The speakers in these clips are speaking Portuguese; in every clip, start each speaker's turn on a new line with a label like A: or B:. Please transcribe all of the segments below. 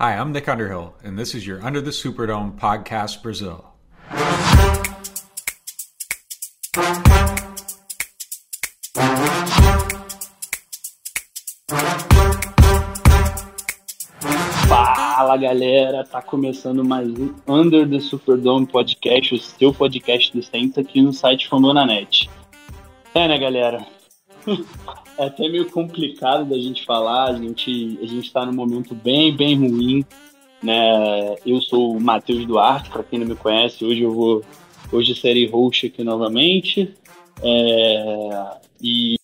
A: Hi, I'm Nick Underhill, and this is your Under the Superdome podcast Brazil.
B: Fala galera, tá começando mais um Under the Superdome podcast, o seu podcast do Saints aqui no site Fambonanet. É, né, galera? É até meio complicado da gente falar, a gente, a gente tá num momento bem, bem ruim, né? Eu sou o Matheus Duarte, para quem não me conhece, hoje eu vou, hoje serei host aqui novamente, é, e,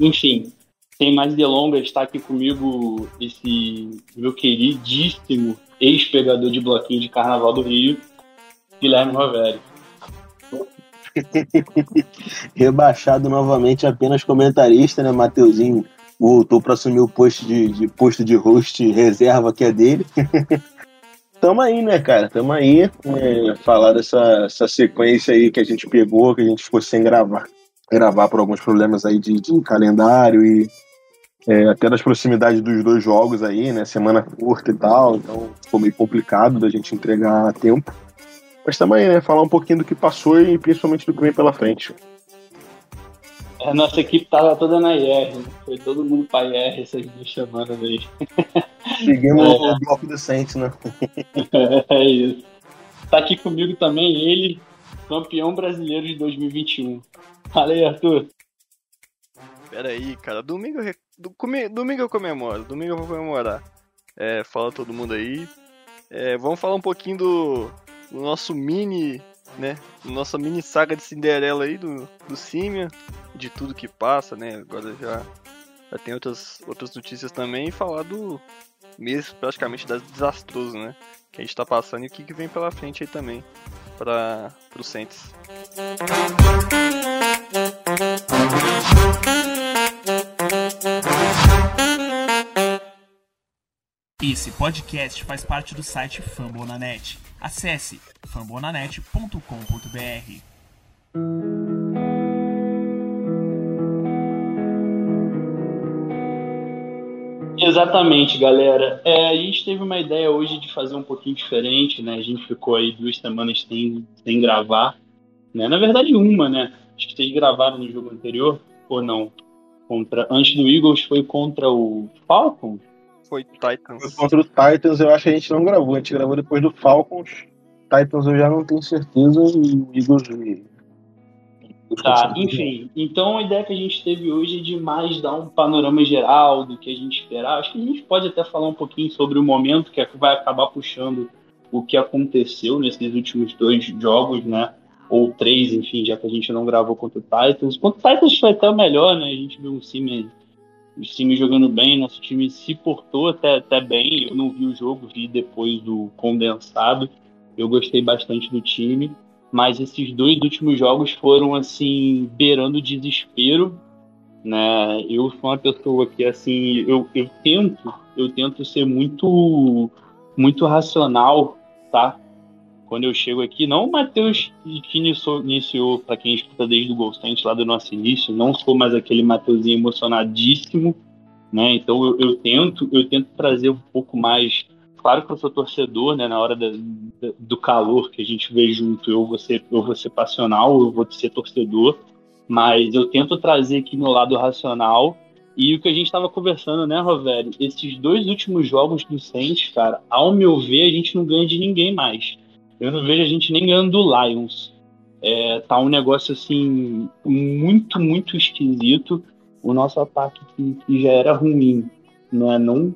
B: enfim, sem mais delongas, está aqui comigo esse meu queridíssimo ex-pegador de bloquinho de Carnaval do Rio, Guilherme Roveri.
C: Rebaixado novamente apenas comentarista, né? Mateuzinho voltou para assumir o posto de, de, posto de host reserva que é dele. Tamo aí, né, cara? Tamo aí. É, falar dessa essa sequência aí que a gente pegou, que a gente ficou sem gravar. Gravar por alguns problemas aí de, de calendário e é, até das proximidades dos dois jogos aí, né? Semana curta e tal. Então ficou meio complicado da gente entregar a tempo. Mas também, né? Falar um pouquinho do que passou e principalmente do que vem pela frente.
B: A nossa equipe tava toda na IR, né? foi todo mundo pra IR essas duas semanas aí.
C: Seguimos é. o bloco decente, né?
B: é isso. Tá aqui comigo também ele, campeão brasileiro de 2021. Fala aí, Arthur.
D: Pera aí, cara. Domingo, domingo eu comemoro. Domingo eu vou comemorar. É, fala todo mundo aí. É, vamos falar um pouquinho do, no nosso mini, né? Nossa mini saga de Cinderela aí do, do Simia, de tudo que passa, né? Agora já, já tem outras, outras notícias também e falar do mês praticamente desastroso, né? Que a gente tá passando e o que, que vem pela frente aí também para o Saints.
E: Esse podcast faz parte do site Fambonanet. Acesse fambonanet.com.br.
B: Exatamente, galera. É, a gente teve uma ideia hoje de fazer um pouquinho diferente, né? A gente ficou aí duas semanas sem, sem gravar, né? Na verdade, uma, né? Acho que vocês gravaram no jogo anterior, ou não? Contra, antes do Eagles foi contra o Falcons?
D: Foi Titans.
C: Contra o Titans eu acho que a gente não gravou, a gente gravou depois do Falcons. Titans eu já não tenho certeza e o Eagles.
B: Tá, enfim. Então a ideia que a gente teve hoje é de mais dar um panorama geral do que a gente esperava. Acho que a gente pode até falar um pouquinho sobre o momento que é vai acabar puxando o que aconteceu nesses últimos dois jogos, né? Ou três, enfim, já que a gente não gravou contra o Titans. Contra o Titans foi até melhor, né? A gente viu um time o time jogando bem, nosso time se portou até, até bem. Eu não vi o jogo, vi depois do condensado. Eu gostei bastante do time, mas esses dois últimos jogos foram assim beirando o desespero, né? Eu sou uma pessoa que assim, eu, eu tento, eu tento ser muito muito racional, tá? Quando eu chego aqui, não o Matheus que iniciou, para quem escuta desde o Golstante lá do nosso início, não sou mais aquele Matheusinho emocionadíssimo, né? Então eu, eu, tento, eu tento trazer um pouco mais. Claro que eu sou torcedor, né? Na hora da, da, do calor que a gente vê junto, eu vou ser, eu vou ser passional, eu vou ser torcedor, mas eu tento trazer aqui meu lado racional. E o que a gente estava conversando, né, Rovério? Esses dois últimos jogos do Saints, cara, ao meu ver, a gente não ganha de ninguém mais. Eu não vejo a gente nem ganhando do Lions. É, tá um negócio assim muito, muito esquisito. O nosso ataque que, que já era ruim, não é? Não,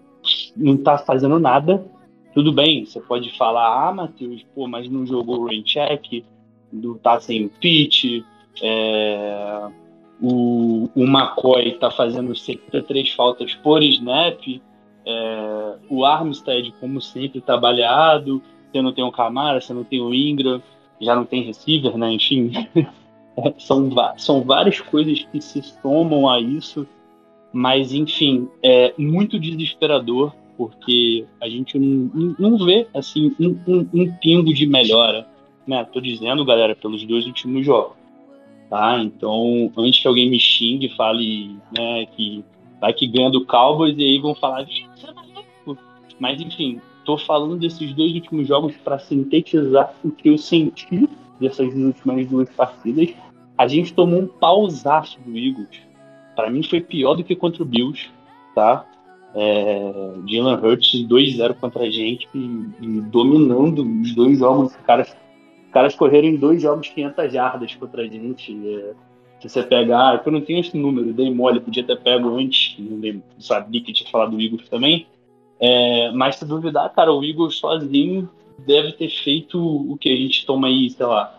B: não tá fazendo nada. Tudo bem, você pode falar, ah, Matheus, pô, mas não jogou o rain check, não tá sem o pitch, é, o, o McCoy tá fazendo 73 faltas por snap, é, o Armstead, como sempre, tá você não tem o Camara, você não tem o Ingram, já não tem receiver, né? Enfim, são, são várias coisas que se somam a isso, mas enfim, é muito desesperador porque a gente não, não vê assim um, um, um pingo de melhora, né? Tô dizendo, galera, pelos dois últimos jogos, tá? Então, antes que alguém me xingue, fale, né, que vai que ganha do Cowboys e aí vão falar, mas enfim, tô falando desses dois últimos jogos para sintetizar o que eu senti dessas últimas duas partidas. A gente tomou um pausaço do Eagles. Para mim foi pior do que contra o Bills, tá? É, Dylan Hurts 2-0 contra a gente e, e, dominando os dois jogos. Os caras, os caras correram em dois jogos 500 jardas contra a gente. É, se você pegar, é eu não tenho esse número, dei mole, podia ter pego antes, não sabia que tinha falado do Eagles também. É, mas se duvidar, cara, o Eagles sozinho deve ter feito o que a gente toma aí, sei lá,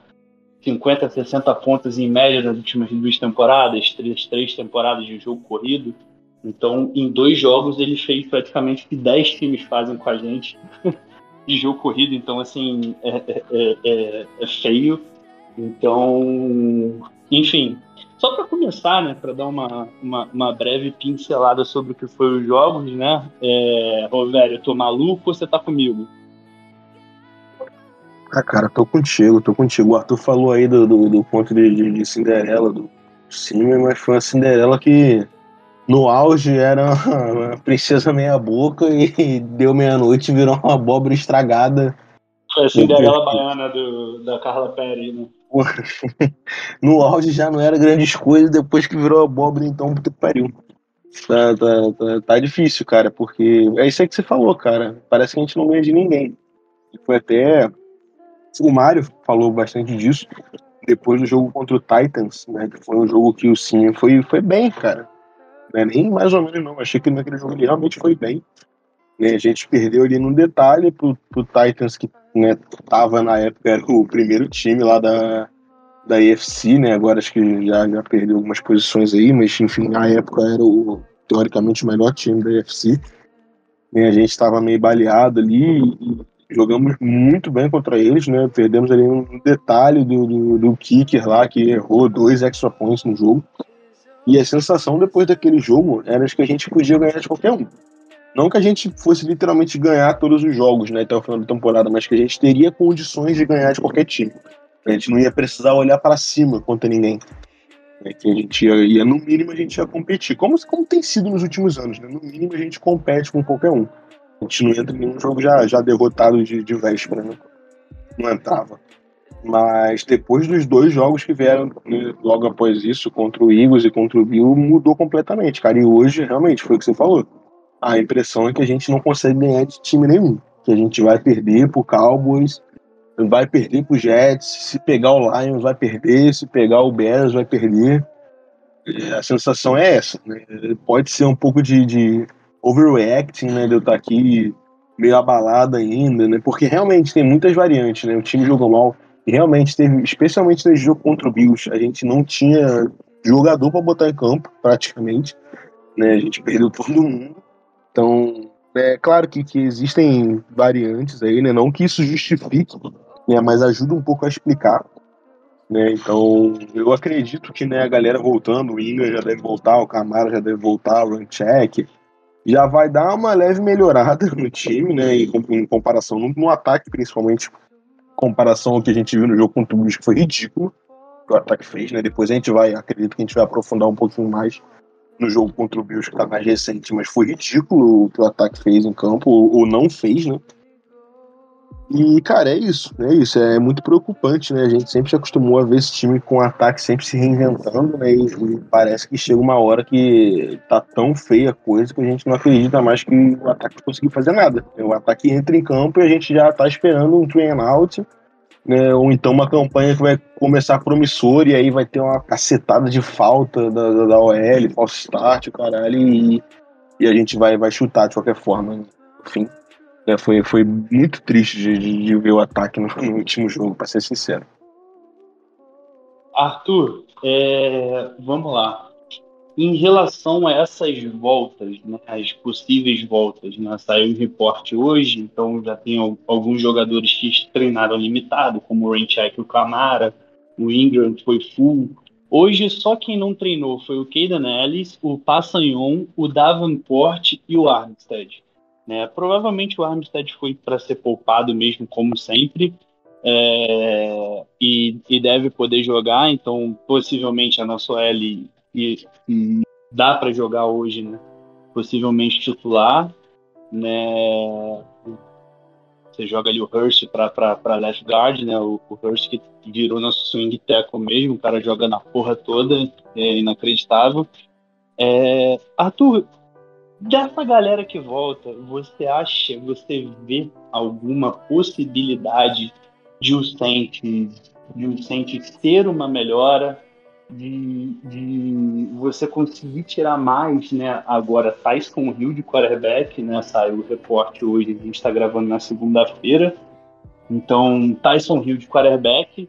B: 50, 60 pontos em média nas últimas duas temporadas, três, três temporadas de jogo corrido. Então, em dois jogos, ele fez praticamente o que 10 times fazem com a gente de jogo corrido. Então, assim, é, é, é, é feio. Então, enfim. Só para começar, né, para dar uma, uma, uma, breve pincelada sobre o que foi os jogos, né? É, Rovério, eu tô maluco ou você tá comigo?
C: Ah, cara, tô contigo, tô contigo. O Arthur falou aí do, do, do ponto de, de, de Cinderela, do Cime, mas foi uma Cinderela que no auge era uma princesa meia boca e deu meia-noite e virou uma abóbora estragada.
B: Foi a Cinderela baiana do, da Carla Pérez,
C: no auge já não era grandes coisas, depois que virou abóbora, então, puta que pariu. Tá, tá, tá, tá, difícil, cara, porque é isso aí que você falou, cara. Parece que a gente não ganha de ninguém. Foi até. O Mário falou bastante disso depois do jogo contra o Titans, né? Que foi um jogo que o Sim foi, foi bem, cara. É nem mais ou menos, não. Achei que naquele jogo ele realmente foi bem. Né? A gente perdeu ali num detalhe pro, pro Titans, que né, tava na época, era o primeiro time lá da, da EFC, né? Agora acho que já, já perdeu algumas posições aí, mas enfim, na época era o teoricamente o melhor time da EFC. A gente estava meio baleado ali e jogamos muito bem contra eles, né? Perdemos ali um detalhe do, do, do kicker lá que errou dois extra points no jogo. E a sensação depois daquele jogo era que a gente podia ganhar de qualquer um. Não que a gente fosse literalmente ganhar todos os jogos né, até o final da temporada, mas que a gente teria condições de ganhar de qualquer time. A gente não ia precisar olhar para cima contra ninguém. É, que a gente ia, ia, no mínimo, a gente ia competir. Como, como tem sido nos últimos anos, né? No mínimo, a gente compete com qualquer um. A gente não entra em nenhum jogo já, já derrotado de, de véspera, né? Não entrava. Mas depois dos dois jogos que vieram né, logo após isso, contra o Eagles e contra o Bill, mudou completamente, cara. E hoje, realmente, foi o que você falou a impressão é que a gente não consegue ganhar de time nenhum. Que a gente vai perder pro Cowboys, vai perder pro Jets, se pegar o Lions vai perder, se pegar o Bears vai perder. A sensação é essa. Né? Pode ser um pouco de, de overreacting, né? De eu estar aqui meio abalado ainda, né? Porque realmente tem muitas variantes, né? O time jogou mal. E realmente teve, especialmente nesse jogo contra o Bills, a gente não tinha jogador para botar em campo, praticamente. Né? A gente perdeu todo mundo. Então, é claro que, que existem variantes aí, né? Não que isso justifique, né? Mas ajuda um pouco a explicar. Né? Então, eu acredito que né, a galera voltando, o Inga já deve voltar, o Camara já deve voltar, o Runcheck, já vai dar uma leve melhorada no time, né? Em, em comparação no, no, ataque, principalmente, comparação ao que a gente viu no jogo contra o Bruce, que foi ridículo que o ataque fez, né? Depois a gente vai, acredito que a gente vai aprofundar um pouquinho mais no jogo contra o Bills, que tá mais recente, mas foi ridículo o que o ataque fez em campo, ou, não fez, né? E, cara, é isso, é isso, é muito preocupante, né? A gente sempre se acostumou a ver esse time com ataque sempre se reinventando, né? E, e, parece que chega uma hora que tá tão feia a coisa que a gente não acredita mais que o ataque conseguir fazer nada. O ataque entra em campo e a gente já tá esperando um train out né? Ou então uma campanha que vai começar promissora e aí vai ter uma cacetada de falta da, da, da OL, false start, o caralho, e, e a gente vai, vai chutar de qualquer forma. Enfim, é, foi, foi muito triste de, de, de ver o ataque no, no, último jogo, para ser sincero.
B: Arthur, é, vamos lá. Em relação a essas voltas, né, as possíveis voltas, né, saiu um reporte hoje, então já tem alguns jogadores que treinaram limitado, como o Renchek e o Camara, o Ingram foi full. Hoje só quem não treinou foi o Keidan Ellis, o Passanhon, o Davenport e o Armstead. Né? Provavelmente o Armstead foi para ser poupado mesmo, como sempre, é, e, e, deve poder jogar, então possivelmente a nossa L e, e dá para jogar hoje, né? Possivelmente titular, né? Você joga ali o Hurst para left guard, né? O, o Hurst que virou nosso swing tackle mesmo, o cara joga na porra toda, é inacreditável. É, Arthur, dessa galera que volta, você acha, você vê alguma possibilidade de o Saints, de o Saints ter uma melhora, de, de você conseguir tirar mais, né? Agora, Tyson Hill de quarterback, né? Saiu o reporte hoje, a gente está gravando na segunda-feira. Então, Tyson Hill de quarterback,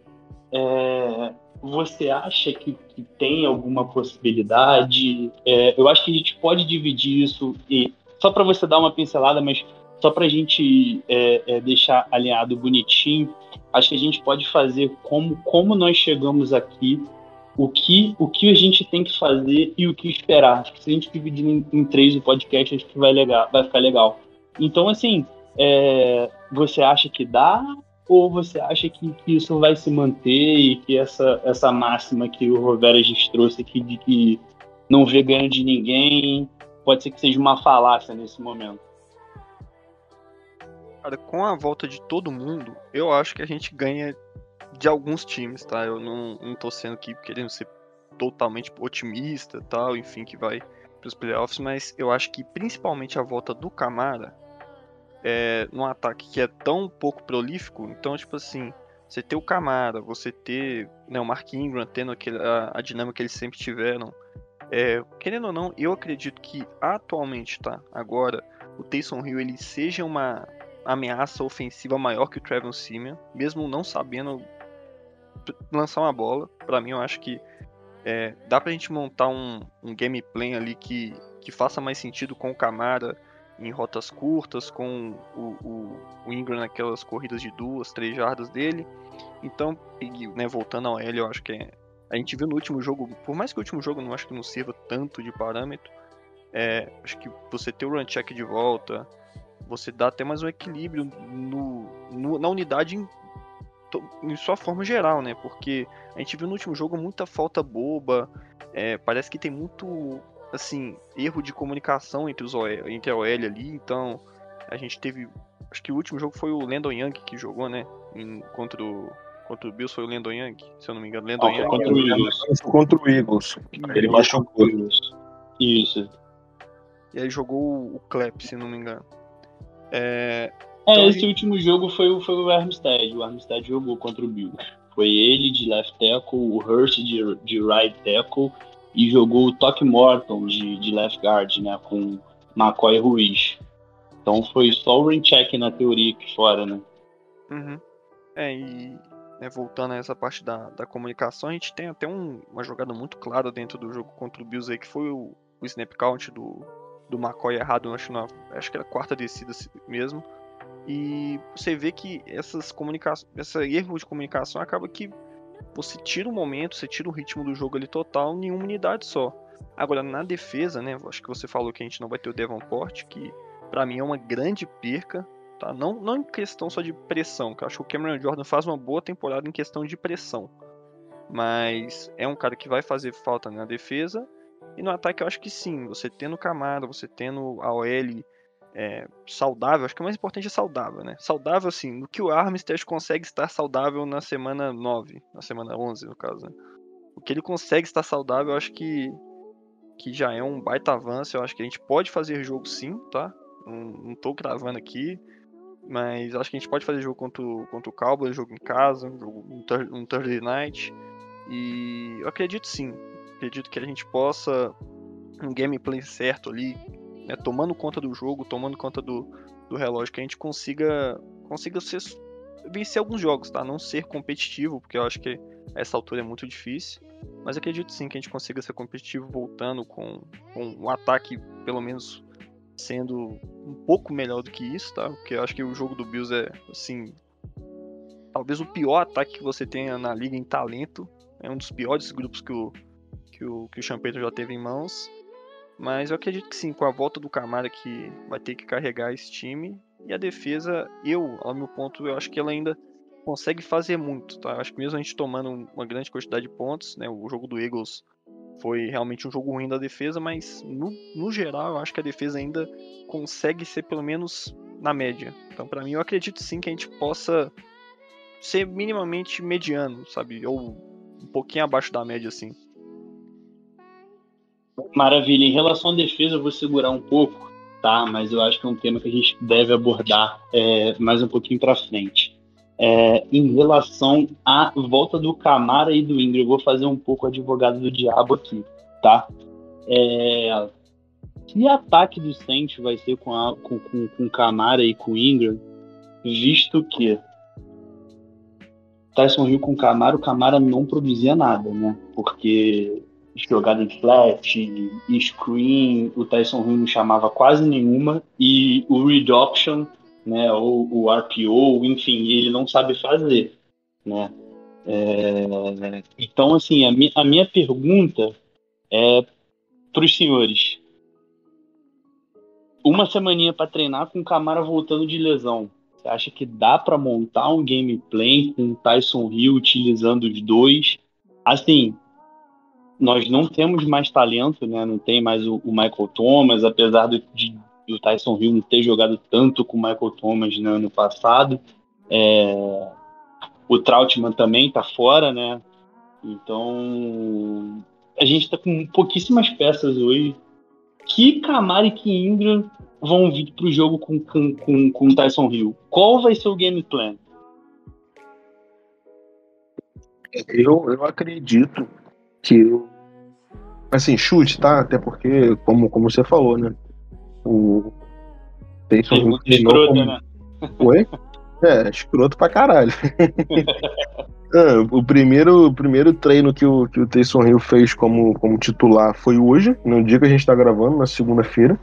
B: é, você acha que, que, tem alguma possibilidade? É, eu acho que a gente pode dividir isso e só para você dar uma pincelada, mas só para a gente é, é, deixar alinhado bonitinho, acho que a gente pode fazer como, como nós chegamos aqui, o que, o que a gente tem que fazer e o que esperar. Acho que se a gente dividir em, em três o podcast, acho que vai, legal, vai ficar legal. Então, assim, é, você acha que dá ou você acha que, que, isso vai se manter e que essa, essa máxima que o Rovera gente trouxe aqui de que não vê ganho de ninguém, pode ser que seja uma falácia nesse momento?
D: Cara, com a volta de todo mundo, eu acho que a gente ganha de alguns times, tá? Eu não, não tô sendo aqui querendo ser totalmente otimista tal, enfim, que vai para os playoffs, mas eu acho que principalmente a volta do Camara é, num ataque que é tão pouco prolífico, então, tipo assim, você ter o Camara, você ter né, o Mark Ingram tendo aquele, a, a dinâmica que eles sempre tiveram, é, querendo ou não, eu acredito que atualmente, tá, agora, o Taysom Hill ele seja uma ameaça ofensiva maior que o Trevor Simeon, mesmo não sabendo lançar uma bola. Para mim, eu acho que é, dá pra gente montar um, um gameplay ali que, que faça mais sentido com o Camara em rotas curtas, com o, o, o Ingram naquelas corridas de duas, três jardas dele. Então, né, voltando ao L, eu acho que é, a gente viu no último jogo, por mais que o último jogo não acho que não sirva tanto de parâmetro, é, acho que você ter o run check de volta, você dá até mais um equilíbrio no, no, na unidade em, sua forma geral, né? Porque a gente viu no último jogo muita falta boba, é, parece que tem muito assim, erro de comunicação entre, os OL, entre a OL ali, então a gente teve. Acho que o último jogo foi o Landon Young que jogou, né? Em, contra o. Contra o Bills foi o Landon Young, se eu não me engano. Landon
C: ah, Young. Contra o Eagles. Contra o Eagles. Ele machucou.
B: Isso.
D: E aí jogou o Clap, se não me engano. É,
B: é então, esse último jogo foi, o, foi o Armstead. O Armstead jogou contra o Bills. Foi ele de left tackle, o Hurst de, de right tackle e jogou o Toque Morton de, de left guard, né, com McCoy Ruiz. Então foi só o check na teoria aqui fora, né?
D: Uhum. É, e né, voltando a essa parte da, da comunicação, a gente tem até um, uma jogada muito clara dentro do jogo contra o Bills aí, que foi o, o snap count do, do McCoy errado, acho, na, acho que era a quarta descida mesmo. E você vê que essas comunicações, esse erro de comunicação acaba que você tira o momento, você tira o ritmo do jogo ali total em uma unidade só. Agora, na defesa, né? Acho que você falou que a gente não vai ter o Devonport, que para mim é uma grande perca. Tá? Não, não em questão só de pressão, que eu acho que o Cameron Jordan faz uma boa temporada em questão de pressão. Mas é um cara que vai fazer falta na defesa. E no ataque eu acho que sim. Você tendo Camara, você tendo a OL é, saudável, acho que o mais importante é saudável, né? Saudável, assim, no que o Armistead consegue estar saudável na semana 9, na semana 11, no caso, né? O que ele consegue estar saudável, acho que, que já é um baita avanço. Eu acho que a gente pode fazer jogo sim, tá? Não, não tô gravando aqui, mas acho que a gente pode fazer jogo contra o, contra o Cowboys, jogo em casa, um, jogo, um, um Thursday Night. E eu acredito sim. Acredito que a gente possa, um gameplay certo ali, né, tomando conta do jogo, tomando conta do, do relógio, que a gente consiga, consiga ser, vencer alguns jogos, tá? Não ser competitivo, porque eu acho que essa altura é muito difícil. Mas acredito sim que a gente consiga ser competitivo voltando com, com um ataque, pelo menos, sendo um pouco melhor do que isso, tá? Porque eu acho que o jogo do Bills é, assim, talvez o pior ataque que você tenha na liga em talento. É um dos piores grupos que o, que o, que o já teve em mãos. Mas eu acredito que sim, com a volta do Camara que vai ter que carregar esse time. E a defesa, eu, ao meu ponto, eu acho que ela ainda consegue fazer muito, tá? Eu acho que mesmo a gente tomando uma grande quantidade de pontos, né? O jogo do Eagles foi realmente um jogo ruim da defesa, mas no, no geral eu acho que a defesa ainda consegue ser pelo menos na média. Então, para mim, eu acredito sim que a gente possa ser minimamente mediano, sabe? Ou um pouquinho abaixo da média, assim.
B: Maravilha. Em relação à defesa, eu vou segurar um pouco, tá? Mas eu acho que é um tema que a gente deve abordar é, mais um pouquinho para frente. É, em relação à volta do Camara e do Ingram, eu vou fazer um pouco advogado do diabo aqui, tá? É, que ataque do Saints vai ser com, a, com, com, com Camara e com Ingram, visto que Tyson Hill com Camara, o Camara não produzia nada, né? Porque jogada em flat, screen, o Tyson Hill não chamava quase nenhuma, e o read option, né, ou o RPO, enfim, ele não sabe fazer, né? É, então, assim, a, mi a minha pergunta é para os senhores. Uma semaninha para treinar com o Camara voltando de lesão. Você acha que dá para montar um gameplay com o Tyson Hill utilizando os dois? Assim, nós não temos mais talento, né? Não tem mais o, o Michael Thomas, apesar de, de o Tyson Hill não ter jogado tanto com o Michael Thomas no ano passado. É, o Trautmann também está fora, né? Então a gente está com pouquíssimas peças hoje. Que Camara e que Ingram vão vir para o jogo com, com, com, com Tyson Hill? Qual vai ser o game plan?
C: Eu, eu acredito que assim, chute, tá? Até porque, como, como você falou, né? O
B: Taysom Hill treinou como... né?
C: Oi? É, escroto pra caralho. é, o, primeiro, o primeiro treino que o, que o Taysom Hill fez como, como titular foi hoje, no dia que a gente tá gravando, na segunda-feira.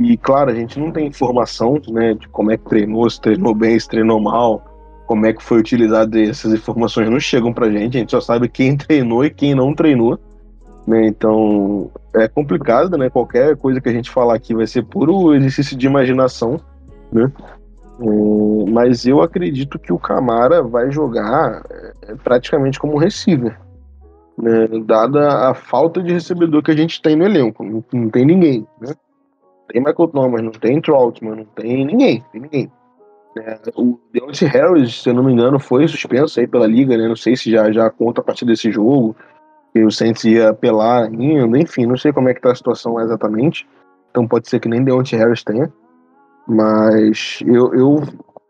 C: E, claro, a gente não tem informação né, de como é que treinou, se treinou bem, se treinou mal, como é que foi utilizado. Essas informações não chegam pra gente, a gente só sabe quem treinou e quem não treinou. Né? Então é complicado, né? Qualquer coisa que a gente falar aqui vai ser puro exercício de imaginação, né? É, mas eu acredito que o Camara vai jogar é, praticamente como receiver, né? dada a falta de recebedor que a gente tem no elenco. Não, tem ninguém, né? Tem Michael Thomas, não tem Troutman, não tem ninguém, tem ninguém. É, o Deontay Harris, se eu não me engano, foi suspenso aí pela liga, né? Não sei se já, já conta a partir desse jogo que o Saints ia apelar ainda, enfim, não sei como é que tá a situação exatamente. Então pode ser que nem Deontay Harris tenha. Mas eu, eu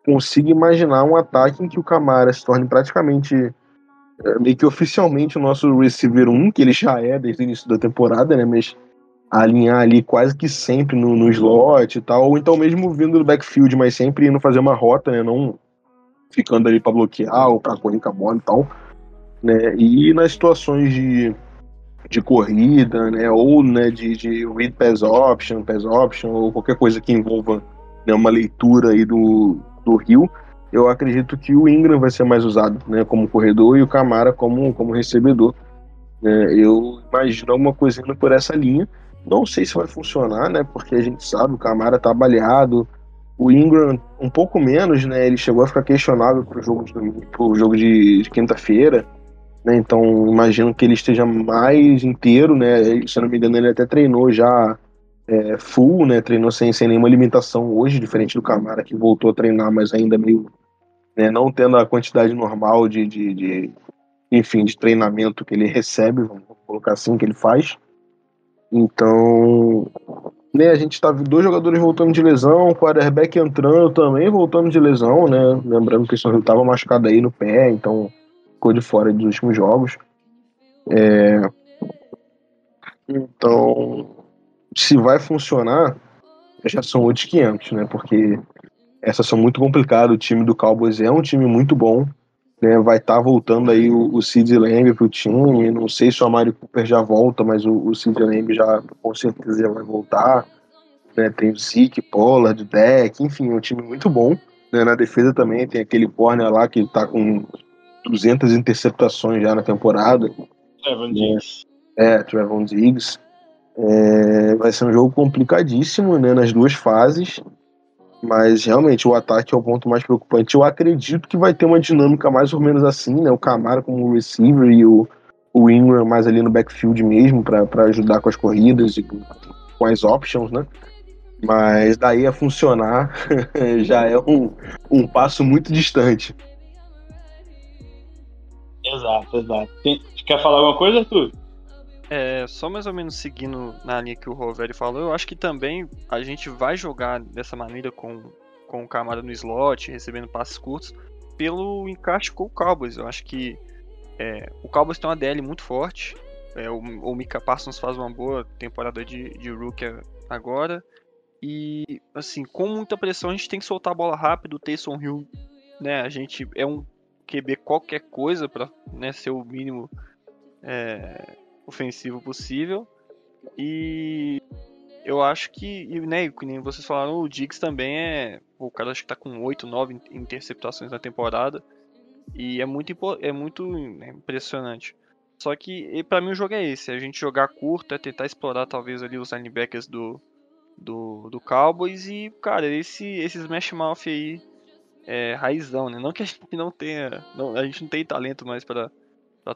C: consigo imaginar um ataque em que o Camara se torne praticamente é, meio que oficialmente o nosso receiver 1, que ele já é desde o início da temporada, né? Mas alinhar ali quase que sempre no, no slot e tal, ou então mesmo vindo do backfield, mas sempre indo fazer uma rota, né? Não ficando ali para bloquear ou para correr com a bola e tal né? E nas situações de, de corrida, né? Ou né, de, de read pass option, pass option, ou qualquer coisa que envolva né, uma leitura aí do, do Rio, eu acredito que o Ingram vai ser mais usado, né? Como corredor e o Camara como, como recebedor. Né? Eu imagino alguma coisa indo por essa linha. Não sei se vai funcionar, né? Porque a gente sabe, o Camara tá baleado, o Ingram um pouco menos, né? Ele chegou a ficar questionável pro jogo de, pro jogo de, de quinta-feira. Né? Então imagino que ele esteja mais inteiro, né? Se eu não me engano, ele até treinou já é, full, né? Treinou sem, sem nenhuma limitação hoje, diferente do Camara que voltou a treinar, mas ainda meio né, não tendo a quantidade normal de, de, de, enfim, de treinamento que ele recebe, vamos colocar assim, que ele faz. Então, né, a gente tá dois jogadores voltando de lesão, o quarterback entrando também voltando de lesão, né? Lembrando que o São estava machucado aí no pé, então ficou de fora dos últimos jogos. É... Então, se vai funcionar, já são outros 500, né? Porque essas são muito complicadas. O time do Cowboys é um time muito bom. Né? Vai estar tá voltando aí o, o Sid Lamb pro time. Não sei se o Amari Cooper já volta, mas o, o Sid Lamb já com certeza já vai voltar. Né? Tem o Zeke, Pollard, Deck, enfim, é um time muito bom. Né? Na defesa também tem aquele corner lá que tá com 200 interceptações já na temporada.
B: Trevon Diggs.
C: É, Trevon Diggs. É, vai ser um jogo complicadíssimo, né, nas duas fases. Mas realmente o ataque é o ponto mais preocupante. Eu acredito que vai ter uma dinâmica mais ou menos assim, né? O Camara como receiver e o, o Ingram mais ali no backfield mesmo para ajudar com as corridas e com, com as options, né? Mas daí a funcionar já é um, um passo muito distante.
B: Exato, exato. Tem, quer falar alguma coisa, Arthur?
D: É, só mais ou menos seguindo na linha que o Rovério falou, eu acho que também a gente vai jogar dessa maneira com, com o Camara no slot, recebendo passes curtos, pelo encaixe com o Cowboys. Eu acho que é, o Cowboys tem uma DL muito forte. É, o, o Mika Parsons faz uma boa temporada de, de rookie agora. E, assim, com muita pressão, a gente tem que soltar a bola rápido. O Taysom Hill, né, a gente é um QB qualquer coisa para né, ser o mínimo é, ofensivo possível. E eu acho que, né, que nem vocês falaram, o Diggs também é. O cara acho que tá com 8, 9 interceptações na temporada. E é muito, é muito né, impressionante. Só que para mim o jogo é esse, é a gente jogar curto, é tentar explorar talvez ali os linebackers do, do, do Cowboys e, cara, esse, esse Smash Mouth aí é raizão, né? Não que a gente não tenha, não, a gente não tem talento mais para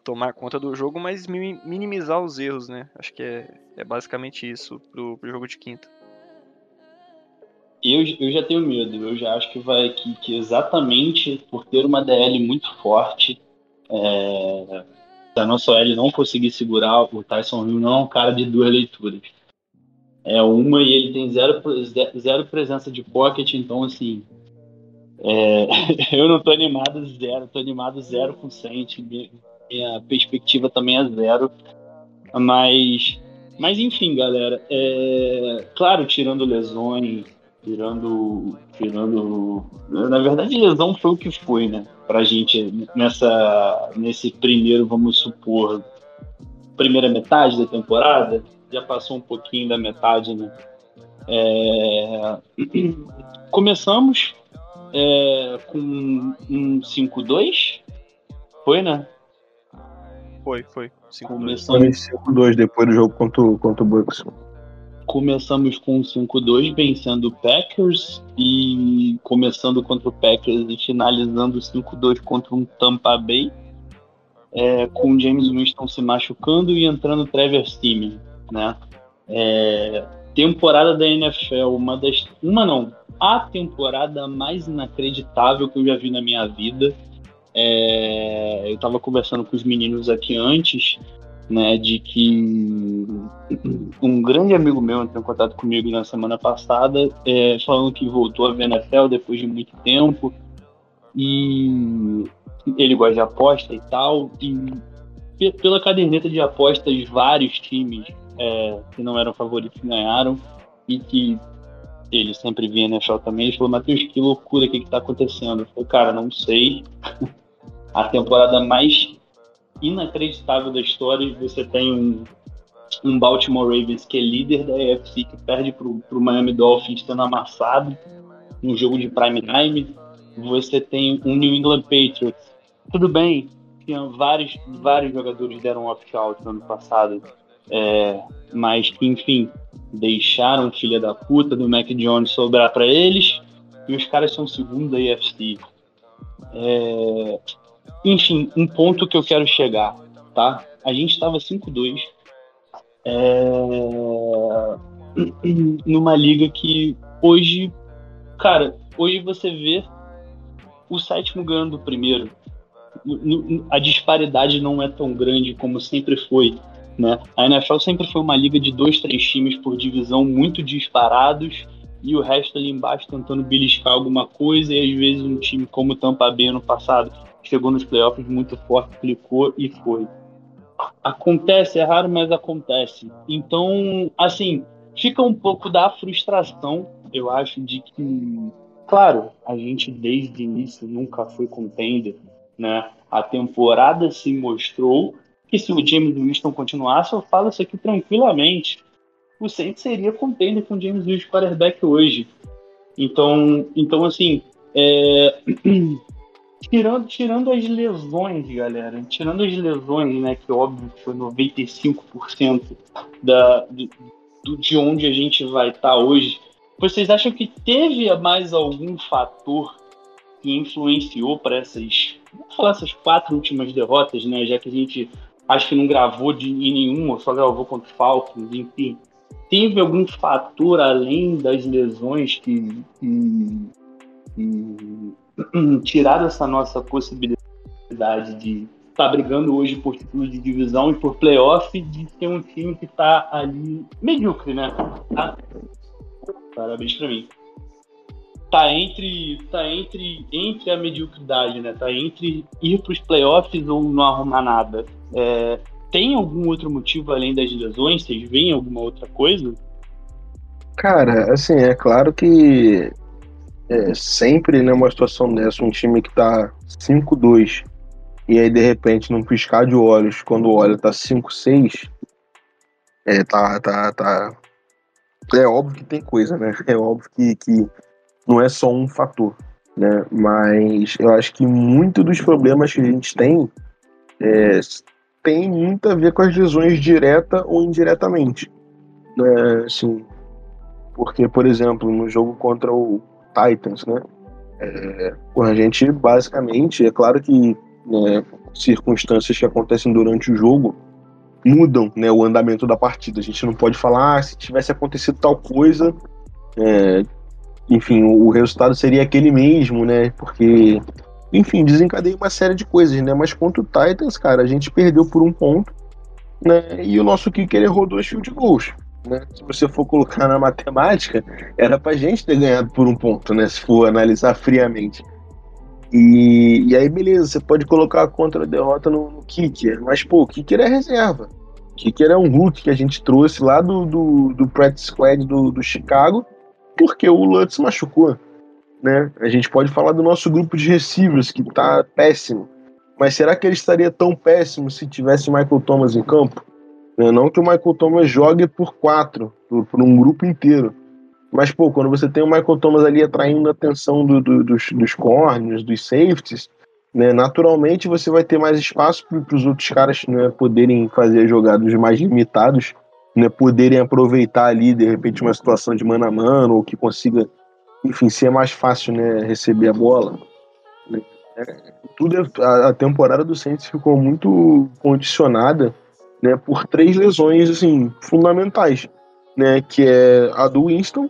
D: tomar conta do jogo, mas minimizar os erros, né? Acho que é, é basicamente isso pro, pro jogo de quinta.
B: Eu, eu já tenho medo, eu já acho que vai que, que exatamente por ter uma DL muito forte, é, se a nossa OL não conseguir segurar, o Tyson Hill não é um cara de duas leituras. É uma e ele tem zero, zero presença de pocket, então assim. É, eu não tô animado zero, tô animado zero com cento minha perspectiva também é zero. Mas, mas enfim, galera. É, claro, tirando lesões, tirando, tirando. Na verdade, lesão foi o que foi, né? Pra gente nessa, nesse primeiro, vamos supor, primeira metade da temporada. Já passou um pouquinho da metade, né? É, começamos é, com um 5-2, foi, né?
D: Foi, foi.
C: 5-2 depois do jogo contra, o, contra o Bucks.
B: Começamos com 5-2 vencendo o Packers e começando contra o Packers e finalizando 5-2 contra um Tampa Bay. É, com o James Winston se machucando e entrando o Trevor Simeon, né? É, temporada da NFL, uma das, uma não, a temporada mais inacreditável que eu já vi na minha vida. É, eu estava conversando com os meninos aqui antes, né, de que um grande amigo meu entrou em contato comigo na semana passada, é, falando que voltou a ver NFL depois de muito tempo e ele gosta de aposta e tal, e pela caderneta de apostas, vários times é, que não eram favoritos ganharam e que ele sempre via NFL também. Ele falou: Matheus, que loucura, o que, que tá acontecendo? Eu falei: Cara, não sei. a temporada mais inacreditável da história. Você tem um, um Baltimore Ravens que é líder da AFC, que perde para o Miami Dolphins sendo amassado no jogo de prime time. Você tem um New England Patriots. Tudo bem, tinha vários, vários jogadores deram opt-out no ano passado. É, mas, enfim, deixaram filha da puta do Mac Jones sobrar para eles. E os caras são segundo da AFC. É, enfim, um ponto que eu quero chegar, tá? A gente estava 5-2 é... numa liga que hoje, cara, hoje você vê o sétimo ganhando o primeiro. A disparidade não é tão grande como sempre foi. Né? A NFL sempre foi uma liga de dois, três times por divisão muito disparados e o resto ali embaixo tentando beliscar alguma coisa e às vezes um time como o Tampa Bay no passado chegou nos playoffs muito forte, clicou e foi. Acontece, é raro, mas acontece. Então, assim, fica um pouco da frustração, eu acho, de que, claro, a gente desde o início nunca foi contender, né? A temporada se mostrou que se o James Winston continuasse, eu falo isso aqui tranquilamente, o Saints seria contender com o James Winston quarterback hoje. Então, então assim, é... Tirando, tirando as lesões, galera, tirando as lesões, né, que óbvio que foi 95% da, do, de onde a gente vai estar tá hoje, vocês acham que teve mais algum fator que influenciou para essas, vamos falar essas quatro últimas derrotas, né, já que a gente acho que não gravou de, em nenhuma, só gravou contra o Falcons, enfim. teve algum fator além das lesões que, que, que tiraram essa nossa possibilidade de estar tá brigando hoje por título de divisão e por playoff de ser um time que está ali medíocre, né? Tá? Parabéns para mim. Tá entre, tá entre, entre a mediocridade, né? Tá entre ir para os playoffs ou não arrumar nada. É, tem algum outro motivo além das lesões? Vocês veem alguma outra coisa?
C: Cara, assim, é claro que é, sempre né, situação dessa, um time que tá 5-2 e aí de repente, num piscar de olhos, quando olha tá 5-6, é, tá, tá, tá. É óbvio que tem coisa, né? É óbvio que, que não é só um fator, né? Mas eu acho que muito dos problemas que a gente tem é, tem muito a ver com as lesões direta ou indiretamente. Né? Assim, porque, por exemplo, no jogo contra o Titans, né? É, a gente basicamente, é claro que né, circunstâncias que acontecem durante o jogo mudam né, o andamento da partida. A gente não pode falar ah, se tivesse acontecido tal coisa, é, enfim, o, resultado seria aquele mesmo, né? Porque enfim, desencadeia uma série de coisas, né? Mas contra o Titans, cara, a gente perdeu por um ponto, né? E o nosso kicker errou dois field goals. Né? Se você for colocar na matemática, era pra gente ter ganhado por um ponto, né? Se for analisar friamente. E, e aí, beleza, você pode colocar a contra-derrota no, no kicker, mas, pô, o kicker é reserva. O kicker é um Hulk que a gente trouxe lá do, do, do practice squad do, do Chicago, porque o Lutz machucou né? A gente pode falar do nosso grupo de receivers, que tá péssimo. Mas será que ele estaria tão péssimo se tivesse Michael Thomas em campo? Né? Não que o Michael Thomas jogue por quatro, por, por, um grupo inteiro. Mas, pô, quando você tem o Michael Thomas ali atraindo a atenção do, do, dos, dos corners, dos safeties, né, naturalmente você vai ter mais espaço para os outros caras né, poderem fazer jogados mais limitados, né, poderem aproveitar ali, de repente, uma situação de mano a mano, ou que consiga enfim, se é mais fácil, né, receber a bola. Né? É, tudo é, a, a, temporada do Saints ficou muito condicionada, né, por três lesões assim fundamentais, né, que é a do Winston,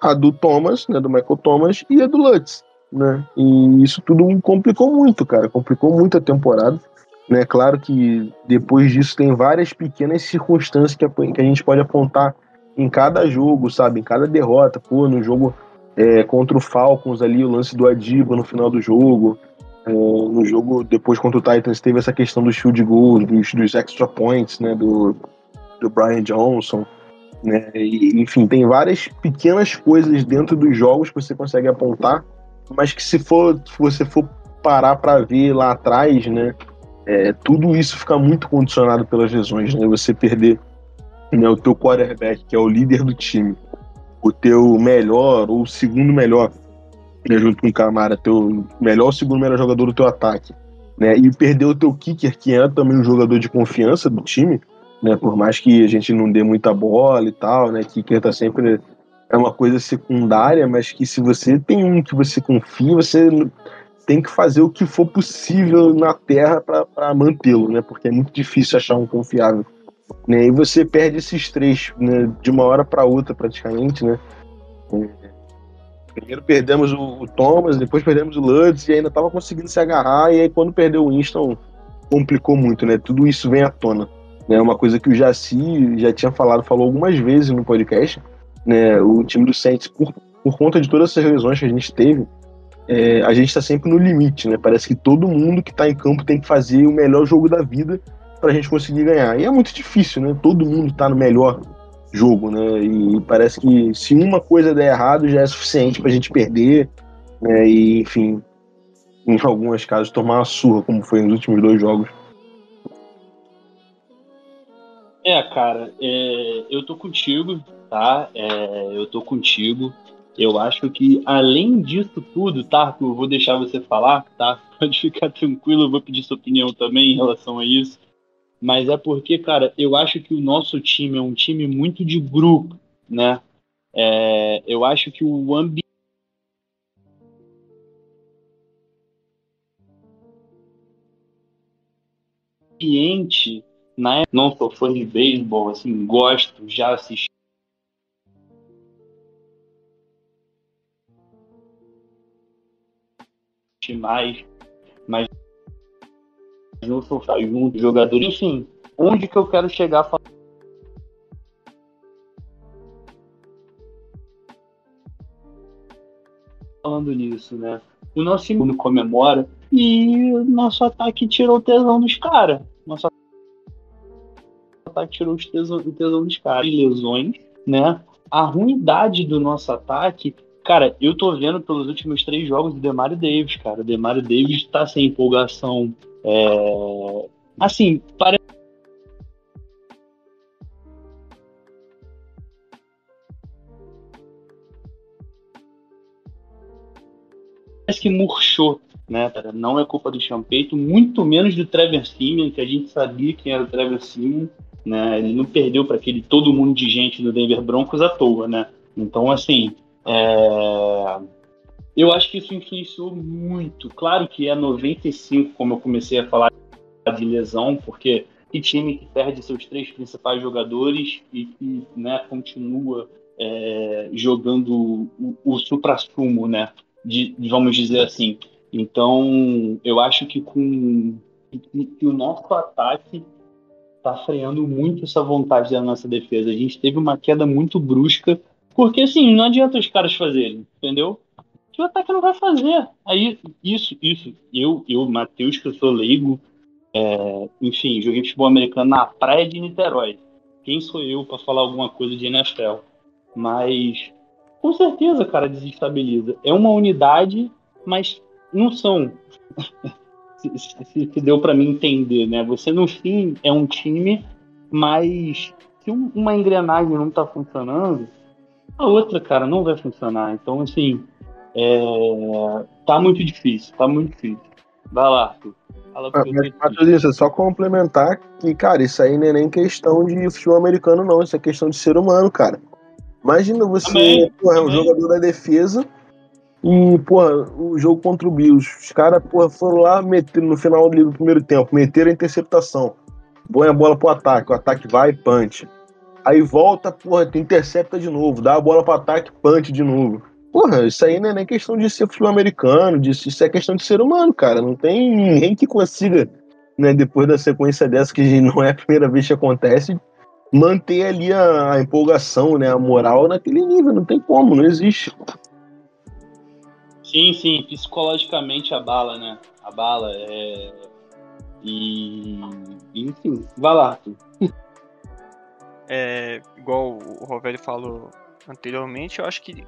C: a do Thomas, né, do Michael Thomas e a do Lutz, né? E isso tudo complicou muito, cara, complicou muito a temporada. Né, claro que depois disso tem várias pequenas circunstâncias que a, que a gente pode apontar em cada jogo, sabe? Em cada derrota. Pô, no jogo é, contra o Falcons ali, o lance do Adiba no final do jogo. É, no jogo depois contra o Titans teve essa questão dos field goals, dos, dos extra points, né, do, do Brian Johnson. Né, e, enfim, tem várias pequenas coisas dentro dos jogos que você consegue apontar, mas que se for se você for parar para ver lá atrás, né, é, tudo isso fica muito condicionado pelas lesões, né? Você perder né, o teu quarterback, que é o líder do time, o teu melhor ou o segundo melhor, né, junto com o Camara, teu melhor ou segundo melhor jogador do teu ataque, né, e perder o teu kicker, que é também um jogador de confiança do time, né, por mais que a gente não dê muita bola e tal, né, kicker tá sempre é uma coisa secundária, mas que se você tem um que você confia, você tem que fazer o que for possível na terra para mantê-lo, né, porque é muito difícil achar um confiável. Né? E você perde esses três né, de uma hora para outra, praticamente, né? É, primeiro perdemos o, Thomas, depois perdemos o Lutz e ainda estava conseguindo se agarrar. E aí, quando perdeu o Winston, complicou muito, né? Tudo isso vem à tona. É né? uma coisa que o Jaci já tinha falado, falou algumas vezes no podcast. Né? O time do Saints, por, por conta de todas essas lesões que a gente teve, é, a gente está sempre no limite, né? Parece que todo mundo que está em campo tem que fazer o melhor jogo da vida para a gente conseguir ganhar. E é muito difícil, né? Todo mundo está no melhor jogo, né? E parece que se uma coisa der errado já é suficiente para a gente perder, né? E enfim, em alguns casos tomar uma surra, como foi nos últimos dois jogos.
B: É, cara, é, eu tô contigo, tá? É, eu tô contigo. Eu acho que além disso tudo, tá? Eu vou deixar você falar, tá? Pode ficar tranquilo, eu vou pedir sua opinião também em relação a isso mas é porque, cara, eu acho que o nosso time é um time muito de grupo, né? É, eu acho que o ambiente Na época, não sou fã de beisebol, assim, gosto, já assisti. Mais, mas não sou junto, jogador, enfim, onde que eu quero chegar falando nisso, né? O nosso time comemora e nosso ataque tirou o tesão dos caras. Nosso ataque tirou o tesão, o tesão dos caras. Lesões, né? A ruindade do nosso ataque Cara, eu tô vendo pelos últimos três jogos do Demario Davis, cara. O Demario Davis tá sem empolgação. É... Assim, parece. Parece que murchou, né, cara? Não é culpa do Champeito, muito menos do Trevor Simeon, que a gente sabia quem era o Trevor Simeon, né? Ele não perdeu para aquele todo mundo de gente do Denver Broncos à toa, né? Então, assim, é... Eu acho que isso influenciou muito. Claro que é 95, como eu comecei a falar de lesão, porque que time que perde seus três principais jogadores e que né, continua é, jogando o, o supra-sumo, né? De, vamos dizer assim. Então, eu acho que com que, que o nosso ataque está freando muito essa vontade da nossa defesa. A gente teve uma queda muito brusca porque assim, não adianta os caras fazerem, entendeu? Que o ataque não vai fazer. Aí, isso, isso. Eu, eu Matheus, que eu sou leigo, é, enfim, joguei futebol americano na praia de Niterói. Quem sou eu para falar alguma coisa de NFL? Mas, com certeza, cara, desestabiliza. É uma unidade, mas não são. se, se, se, deu para mim entender, né? Você, no fim, é um time, mas se uma engrenagem não tá funcionando, a outra, cara, não vai funcionar. Então, assim, é... tá muito difícil, tá muito difícil. Vai lá, Arthur. Fala
C: ah, mas, é só complementar que, cara, isso aí não é nem questão de futebol americano, não. Isso é questão de ser humano, cara. Imagina você, também, porra, é um jogador da defesa e, porra, o jogo contra o Bills. Os caras, porra, foram lá meter, no final do primeiro tempo, meteram a interceptação. Põe a bola pro ataque, o ataque vai e punch. Aí volta, porra, intercepta de novo, dá a bola para ataque, punch de novo. Porra, isso aí não é nem questão de ser futebol americano, isso é questão de ser humano, cara. Não tem ninguém que consiga, né, depois da sequência dessa, que não é a primeira vez que acontece, manter ali a, a empolgação, né, a moral naquele nível. Não tem como, não existe.
B: Sim, sim, psicologicamente abala, né? Abala, é. E. Enfim, vai lá,
D: é, igual o Rovelli falou anteriormente, eu acho que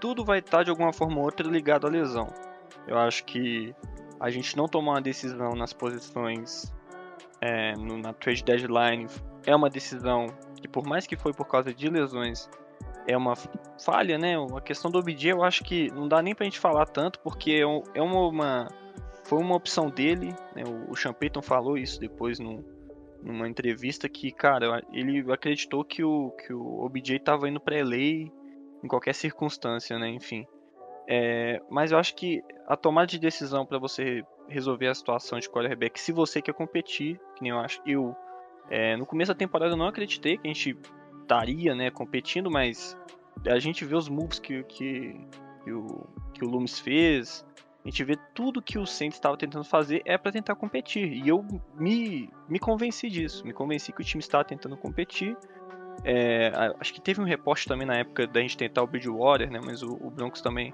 D: tudo vai estar de alguma forma ou outra ligado à lesão. Eu acho que a gente não tomar uma decisão nas posições é, no, na trade deadline é uma decisão que, por mais que foi por causa de lesões, é uma falha, né? A questão do OBJ eu acho que não dá nem pra gente falar tanto, porque é, é uma, uma foi uma opção dele, né? o, o Sean Payton falou isso depois no, numa entrevista que, cara, ele acreditou que o, que o OBJ tava indo pra LA em qualquer circunstância, né? Enfim. É, mas eu acho que a tomada de decisão para você resolver a situação de quarterback, se você quer competir, que nem eu acho, eu é, no começo da temporada eu não acreditei que a gente estaria, né, competindo, mas a gente vê os moves que, que, que o, que o Loomis fez, a gente vê tudo que o Saints estava tentando fazer é para tentar competir. E eu me, me convenci disso. Me convenci que o time estava tentando competir. É, acho que teve um reposte também na época da gente tentar o Bridgewater, né? Mas o, o Broncos também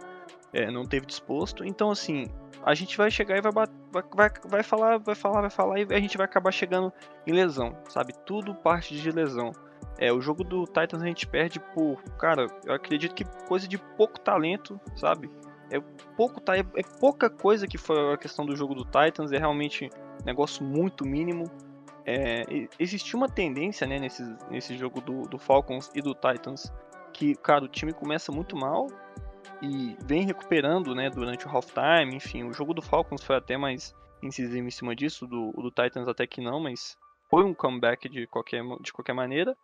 D: é, não teve disposto. Então, assim, a gente vai chegar e vai, vai, vai falar, vai falar, vai falar e a gente vai acabar chegando em lesão, sabe? Tudo parte de lesão. É, o jogo do Titans a gente perde por, cara, eu acredito que coisa de pouco talento, sabe? É pouco tá, é, é, pouca coisa que foi a questão do jogo do Titans, é realmente negócio muito mínimo. É, existiu uma tendência né, nesse, nesse jogo do, do Falcons e do Titans que, cara, o time começa muito mal e vem recuperando né, durante o halftime. Enfim, o jogo do Falcons foi até mais incisivo em cima disso, do, do Titans até que não, mas foi um comeback de qualquer, de qualquer maneira.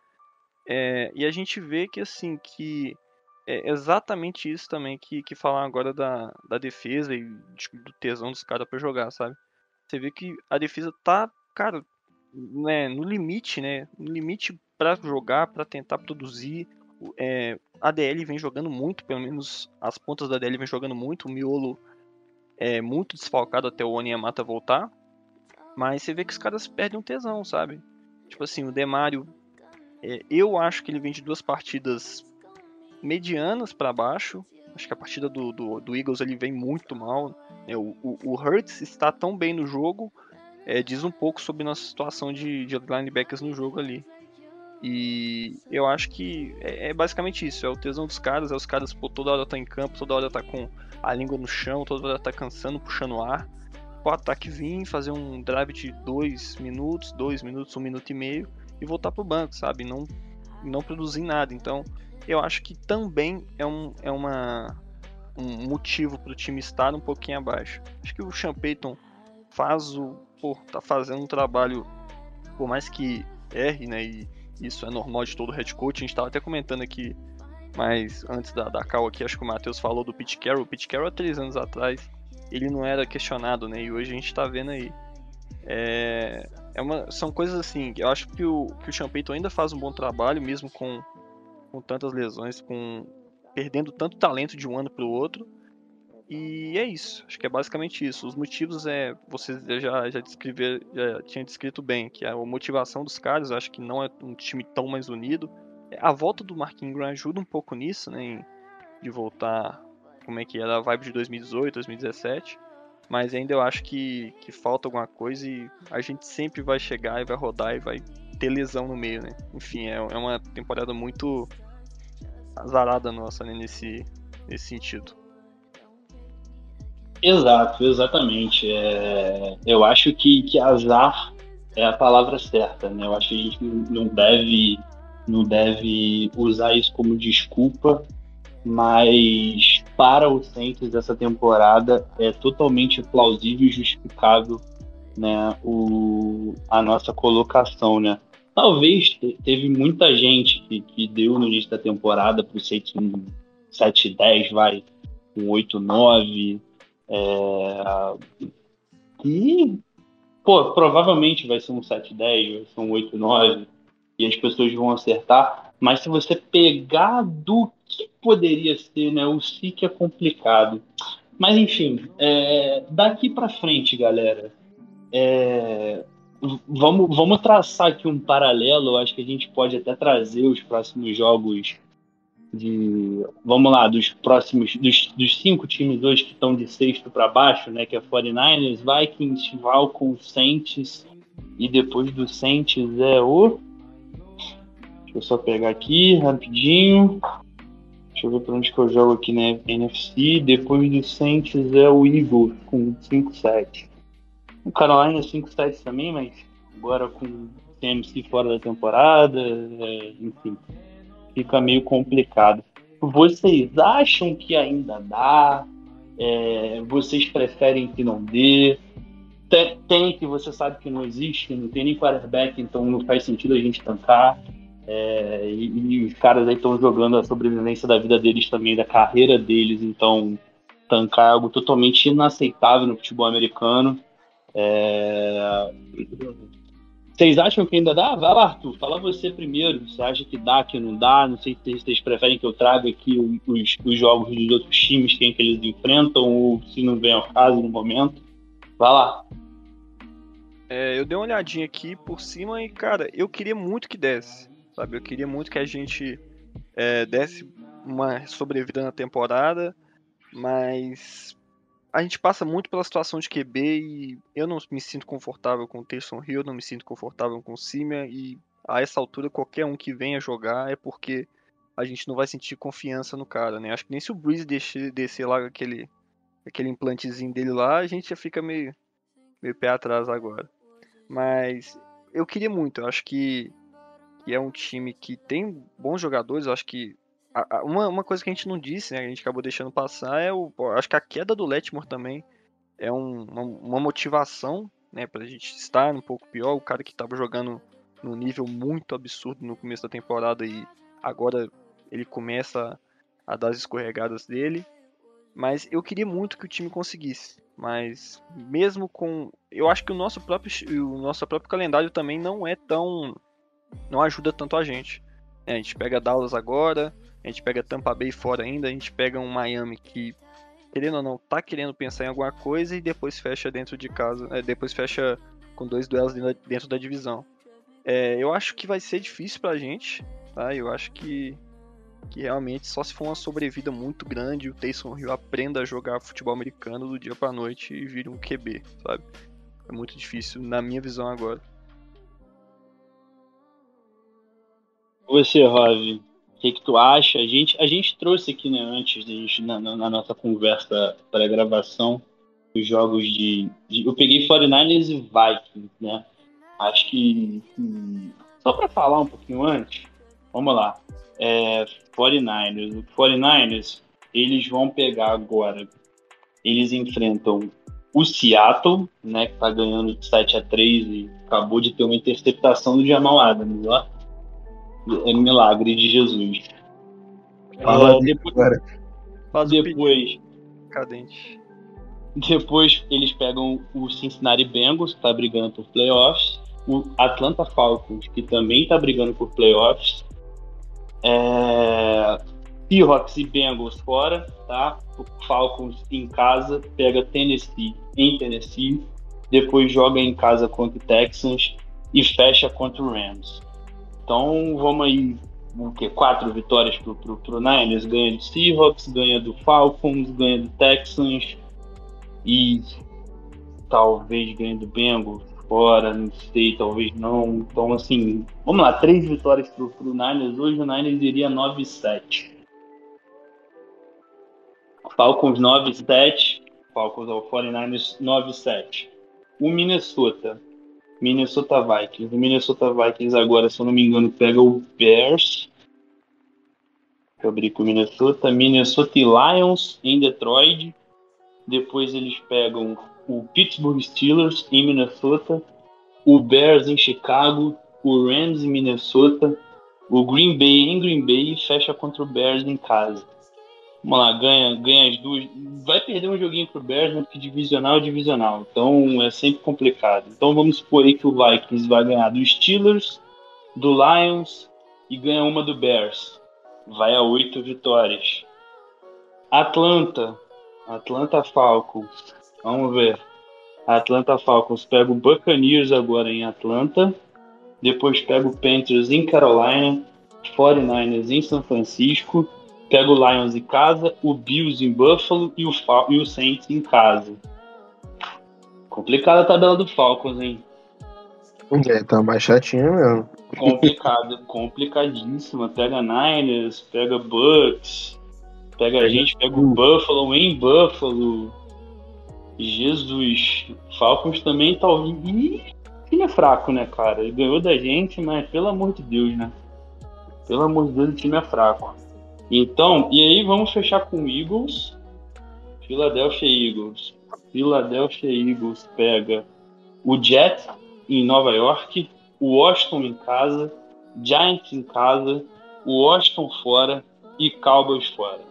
D: É, e a gente vê que assim que é exatamente isso também que, que falar agora da, da defesa e do tesão dos caras para jogar, sabe? Você vê que a defesa tá, cara, né, no limite, né? No limite para jogar, para tentar produzir. É, a DL vem jogando muito, pelo menos as pontas da DL vem jogando muito. O miolo é muito desfalcado até o Onyemata voltar. Mas você vê que os caras perdem um tesão, sabe? Tipo assim, o Demário. É, eu acho que ele vem de duas partidas medianas para baixo. Acho que a partida do, do, do, Eagles ele vem muito mal. É, o, o, o Hurts está tão bem no jogo, é, diz um pouco sobre nossa situação de, de linebackers no jogo ali. E eu acho que é, é, basicamente isso, é o tesão dos caras, é os caras pô, toda hora tá em campo, toda hora tá com a língua no chão, toda hora tá cansando, puxando ar. O ataque vir, fazer um drive de 2 minutos, 2 minutos, 1 um minuto e meio e voltar pro banco, sabe? Não, não produzir nada. Então eu acho que também é, um, é uma, um motivo para o time estar um pouquinho abaixo. Acho que o Sean Payton faz o. Pô, tá fazendo um trabalho, por mais que erre, né? E isso é normal de todo head coach. A gente estava até comentando aqui, mas antes da, da call aqui, acho que o Matheus falou do Pete Carroll. O Pete Carroll, há três anos atrás, ele não era questionado, né? E hoje a gente está vendo aí. É, é uma, são coisas assim, eu acho que o, que o Sean Payton ainda faz um bom trabalho, mesmo com com tantas lesões, com perdendo tanto talento de um ano para o outro. E é isso, acho que é basicamente isso. Os motivos é, você já já descrever, já tinha descrito bem, que a motivação dos caras, acho que não é um time tão mais unido. A volta do Mark Ingram ajuda um pouco nisso, né, de voltar como é que era a vibe de 2018, 2017. Mas ainda eu acho que, que falta alguma coisa e a gente sempre vai chegar e vai rodar e vai ter lesão no meio, né? Enfim, é, é uma temporada muito azarada nossa, né? Nesse, nesse sentido.
B: Exato, exatamente. É, eu acho que, que azar é a palavra certa, né? Eu acho que a gente não deve, não deve usar isso como desculpa, mas para o Saints dessa temporada é totalmente plausível e justificável né, o, a nossa colocação, né? Talvez teve muita gente que, que deu no início da temporada para o Saints um 7-10, vai, um 8-9. É, e, pô, provavelmente vai ser um 7-10, vai ser um 8-9, e as pessoas vão acertar. Mas se você pegar do que poderia ser, né, o SIC é complicado. Mas enfim, é, daqui para frente, galera, é, vamos, vamos traçar aqui um paralelo. Acho que a gente pode até trazer os próximos jogos de. Vamos lá, dos próximos. Dos, dos cinco times hoje que estão de sexto para baixo, né? Que é 49ers, Vikings, Falcons, Saints. E depois do Saints é o. Deixa eu só pegar aqui rapidinho. Deixa eu ver para onde que eu jogo aqui na NFC. Depois do Saints é o Eagles com 5-7. O Carolina 5-7 também, mas agora com o CMC fora da temporada, é, enfim, fica meio complicado. Vocês acham que ainda dá? É, vocês preferem que não dê? Tem, tem, que você sabe que não existe, não tem nem quarterback, então não faz sentido a gente tancar. É, e, e, os caras aí estão jogando a sobrevivência da vida deles também, da carreira deles, então tancar é algo totalmente inaceitável no futebol americano. É... Vocês acham que ainda dá? Vai lá, Arthur, fala você primeiro. Você acha que dá, que não dá? Não sei se vocês preferem que eu traga aqui os, os jogos dos outros times, quem que eles enfrentam, ou se não vem ao caso no momento. Vai lá.
D: É, eu dei uma olhadinha aqui por cima e, cara, eu queria muito que desse. Sabe? Eu queria muito que a gente é, desse uma sobrevida na temporada, mas a gente passa muito pela situação de QB e eu não me sinto confortável com o Taysom Hill, não me sinto confortável com o Simia e a essa altura qualquer um que venha jogar é porque a gente não vai sentir confiança no cara, né? Acho que nem se o Breeze descer, descer lá aquele, aquele implantezinho dele lá, a gente já fica meio, meio pé atrás agora. Mas eu queria muito, eu acho que, que é um time que tem bons jogadores, eu acho que uma, uma coisa que a gente não disse, né, a gente acabou deixando passar, é o. Acho que a queda do Letmore também é um, uma, uma, motivação, né, pra gente estar um pouco pior. O cara que tava jogando num nível muito absurdo no começo da temporada e agora ele começa a dar as escorregadas dele. Mas eu queria muito que o time conseguisse. Mas mesmo com. Eu acho que o nosso próprio, o nosso próprio calendário também não é tão. não ajuda tanto a gente. É, a gente pega Dallas agora, a gente pega Tampa Bay fora ainda, a gente pega um Miami que, querendo ou não, tá querendo pensar em alguma coisa e depois fecha dentro de casa. É, depois fecha com dois duelos dentro da divisão. É, eu acho que vai ser difícil pra gente, tá? Eu acho que que realmente só se for uma sobrevida muito grande o Taysom Hill aprenda a jogar futebol americano do dia para noite e vire um QB, sabe? É muito difícil na minha visão agora.
B: Você, Rob, o que, que tu acha? A gente, a gente trouxe aqui, né, antes de gente, na, na nossa conversa para gravação, os jogos de, de, Eu peguei 49ers e Vikings, né? Acho que. Só para falar um pouquinho antes, vamos lá é, 49ers. O 49ers, eles vão pegar agora, eles enfrentam o Seattle, né, que tá ganhando de 7 a 3 e acabou de ter uma interceptação do Jamal Adams, ó. É um milagre de Jesus.
C: Fala é, depois, agora.
B: Faz depois,
D: cadente.
B: Depois eles pegam o Cincinnati Bengals, que tá brigando por playoffs, o Atlanta Falcons, que também tá brigando por playoffs, é... Seahawks e Bengals fora, tá? O Falcons em casa, pega Tennessee em Tennessee, depois joga em casa contra o Texans e fecha contra o Rams. Então vamos aí, o que? Quatro vitórias pro, pro, pro Niners, ganha do Seahawks, ganha do Falcons, ganha do Texans e talvez ganha do Bengals fora, não sei, talvez não. Então, assim, vamos lá, três vitórias pro, pro Niners. Hoje o Niners iria 9-7. Falcons 9-7. Falcons ao 49ers 9-7. O Minnesota. Minnesota Vikings. O Minnesota Vikings agora, se eu não me engano, pega o Bears. Eu abrir com o Minnesota. Minnesota e Lions em Detroit. Depois eles pegam o Pittsburgh Steelers em Minnesota, o Bears em Chicago, o Rams em Minnesota, o Green Bay em Green Bay e fecha contra o Bears em casa. Vamos lá, ganha, ganha as duas. Vai perder um joguinho pro Bears, né? Porque divisional é divisional. Então é sempre complicado. Então vamos supor aí que o Vikings vai ganhar do Steelers, do Lions e ganha uma do Bears. Vai a oito vitórias. Atlanta. Atlanta Falcons. Vamos ver. Atlanta Falcons pega o Buccaneers agora em Atlanta. Depois pega o Panthers em Carolina. 49ers em São Francisco. Pega o Lions em casa. O Bills em Buffalo. E o, Fal e o Saints em casa. Complicada a tabela do Falcons, hein?
C: É, tá mais chatinho mesmo.
B: Complicado, complicadíssima. Pega Niners, pega Bucks, pega a gente, pega o Buffalo em Buffalo. Jesus, Falcons também talvez. Tá Ih, time é fraco, né, cara? Ele ganhou da gente, mas pelo amor de Deus, né? Pelo amor de Deus, o time é fraco. Então, e aí vamos fechar com Eagles. Philadelphia Eagles. Philadelphia Eagles pega o Jets em Nova York, o Washington em casa, Giants em casa, o Washington fora e Cowboys fora.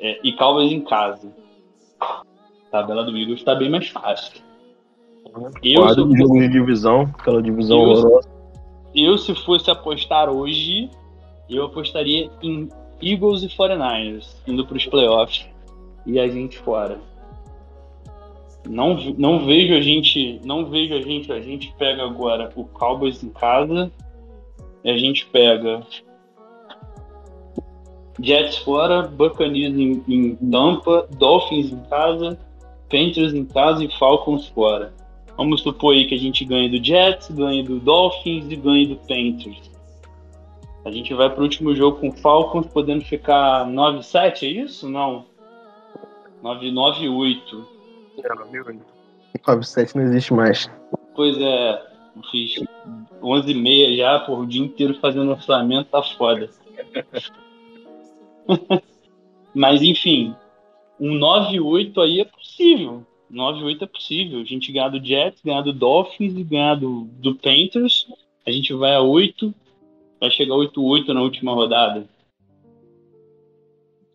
B: É, e Cowboys em casa tabela do Eagles está bem mais fácil.
C: Eu, um jogo de divisão, aquela divisão eu.
B: Eu, se fosse apostar hoje, eu apostaria em Eagles e 49ers indo para os playoffs e a gente fora. Não, não vejo a gente, não vejo a gente, a gente pega agora o Cowboys em casa, a gente pega Jets fora, Buccaneers em, em Tampa, Dolphins em casa, Panthers em casa e Falcons fora. Vamos supor aí que a gente ganhe do Jets, ganhe do Dolphins e ganhe do Panthers. A gente vai para o último jogo com Falcons, podendo ficar 9-7, é isso? Não. 9-9-8.
C: É, 9-7 não existe mais.
B: Pois é, fiz 11 h 30 já, por o dia inteiro fazendo orçamento, tá foda. Mas enfim, um 9-8 aí é possível. 9-8 é possível. A gente ganhar do Jets, ganhar do Dolphins e ganhar do, do Panthers. A gente vai a 8. Vai chegar 8-8 na última rodada.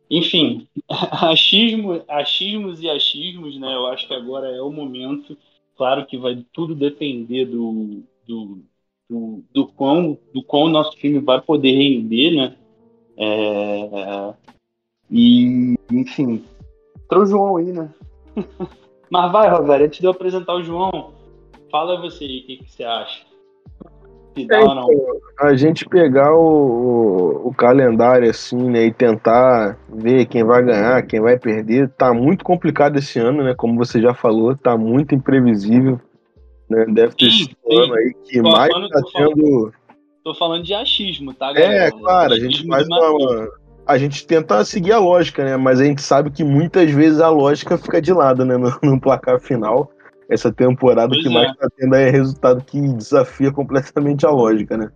B: enfim, achismo, achismos e achismos, né? Eu acho que agora é o momento. Claro que vai tudo depender do, do, do, do quão do quão o nosso time vai poder render, né? É, e, enfim, trouxe o João aí, né? Mas vai, Roberto, antes de eu apresentar o João, fala você aí o que, que você acha.
C: É, não. A gente pegar o, o, calendário assim, né, e tentar ver quem vai ganhar, quem vai perder, tá muito complicado esse ano, né? Como você já falou, tá muito imprevisível. Né? Deve ter sido um ano aí que tô mais falando, tá tendo.
B: Tô falando de achismo, tá,
C: galera? É, claro, a gente faz uma, a gente tenta seguir a lógica, né? Mas a gente sabe que muitas vezes a lógica fica de lado, né? No, no placar final. Essa temporada pois que é. mais tá tendo é resultado que desafia completamente a lógica, né?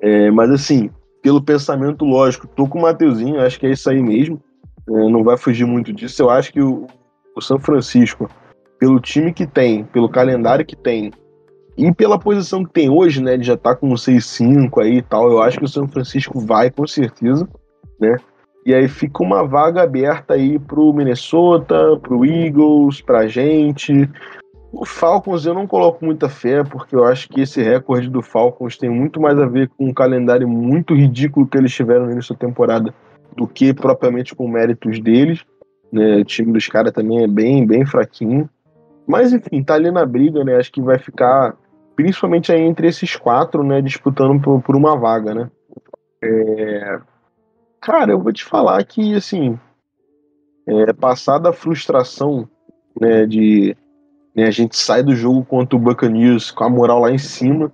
C: É, mas assim, pelo pensamento lógico, tô com o Mateuzinho, acho que é isso aí mesmo. É, não vai fugir muito disso. Eu acho que o, o São Francisco, pelo time que tem, pelo calendário que tem, e pela posição que tem hoje, né? Ele já tá com um 6-5 aí e tal. Eu acho que o São Francisco vai com certeza né? E aí fica uma vaga aberta aí pro Minnesota, pro Eagles, pra gente. O Falcons eu não coloco muita fé, porque eu acho que esse recorde do Falcons tem muito mais a ver com um calendário muito ridículo que eles tiveram nessa temporada do que propriamente com méritos deles. Né? O time dos caras também é bem, bem fraquinho. Mas enfim, tá ali na briga, né? Acho que vai ficar principalmente aí entre esses quatro, né? Disputando por, por uma vaga, né? É, Cara, eu vou te falar que, assim, é, passada a frustração né, de né, a gente sai do jogo contra o Buccaneers com a moral lá em cima,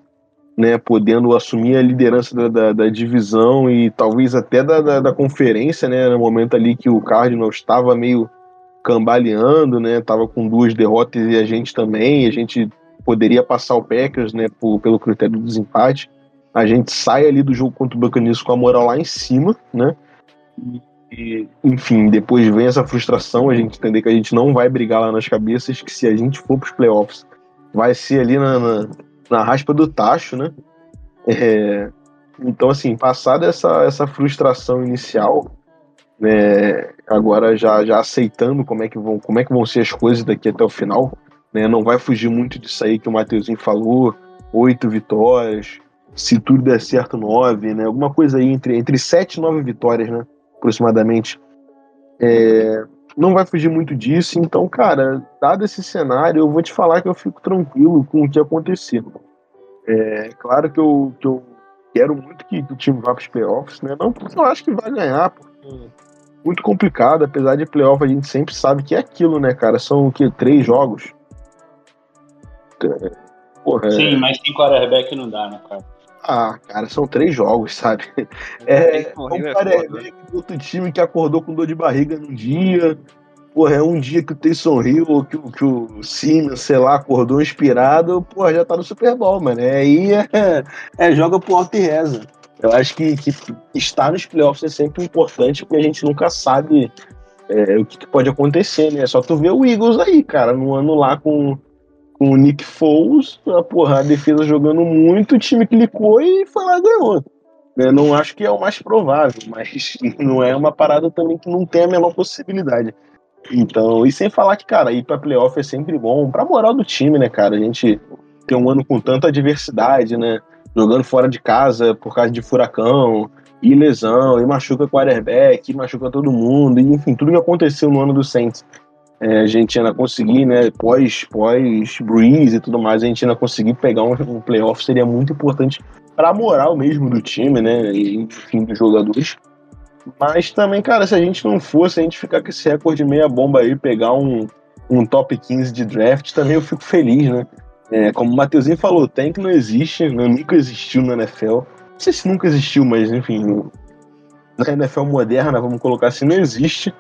C: né, podendo assumir a liderança da, da, da divisão e talvez até da, da, da, conferência, né, no momento ali que o Cardinals estava meio cambaleando, né, estava com duas derrotas e a gente também, a gente poderia passar o Packers, né, por, pelo critério do desempate a gente sai ali do jogo contra o Buccaneers com a moral lá em cima, né? E, enfim, depois vem essa frustração, a gente entender que a gente não vai brigar lá nas cabeças, que se a gente for para os playoffs, vai ser ali na, na, na raspa do tacho, né? É, então, assim, passada essa, essa frustração inicial, né, agora já, já aceitando como é, que vão, como é que vão ser as coisas daqui até o final, né, não vai fugir muito disso aí que o Mateuzinho falou, oito vitórias, se tudo der certo, nove, né? Alguma coisa aí entre, entre sete e nove vitórias, né? Aproximadamente. É, não vai fugir muito disso, então, cara, dado esse cenário, eu vou te falar que eu fico tranquilo com o que acontecer. É claro que eu, que eu quero muito que o time vá para os playoffs, né? Não porque eu acho que vai ganhar, porque é muito complicado, apesar de playoff a gente sempre sabe que é aquilo, né, cara? São o que? Três jogos.
B: É, porra, Sim, é... mas sem quarterback não dá, né, cara?
C: Ah, cara, são três jogos, sabe? É, um cara é, é outro time que acordou com dor de barriga num dia. Porra, é um dia que o Taysom Hill ou que, que o Siemens, sei lá, acordou inspirado, porra, já tá no Super Bowl, mano. É, aí é, é joga pro alto e reza. Eu acho que, que estar nos playoffs é sempre importante, porque a gente nunca sabe é, o que, que, pode acontecer, né? É só tu ver o Eagles aí, cara, no ano lá com com o Nick Foles, a, porra, a defesa jogando muito, o time clicou e foi lá ganhou. Né? Não acho que é o mais provável, mas não é uma parada também que não tem a menor possibilidade. Então, e sem falar que, cara, ir pra playoff é sempre bom, pra moral do time, né, cara? A gente tem um ano com tanta adversidade, né? Jogando fora de casa por causa de furacão, e lesão, e machuca quarterback, e machuca todo mundo, e enfim, tudo que aconteceu no ano do Saints é, a gente ainda conseguir, né, pós, pós Breeze e tudo mais, a gente ainda conseguir pegar um, um playoff seria muito importante para a moral mesmo do time, né, e enfim, dos jogadores. Mas também, cara, se a gente não fosse, a gente ficar com esse recorde meia bomba aí, pegar um, um top 15 de draft, também eu fico feliz, né. É, como o Matheusinho falou, tank não existe, né, nunca existiu na NFL. Não sei se nunca existiu, mas enfim, na NFL moderna, vamos colocar assim, não existe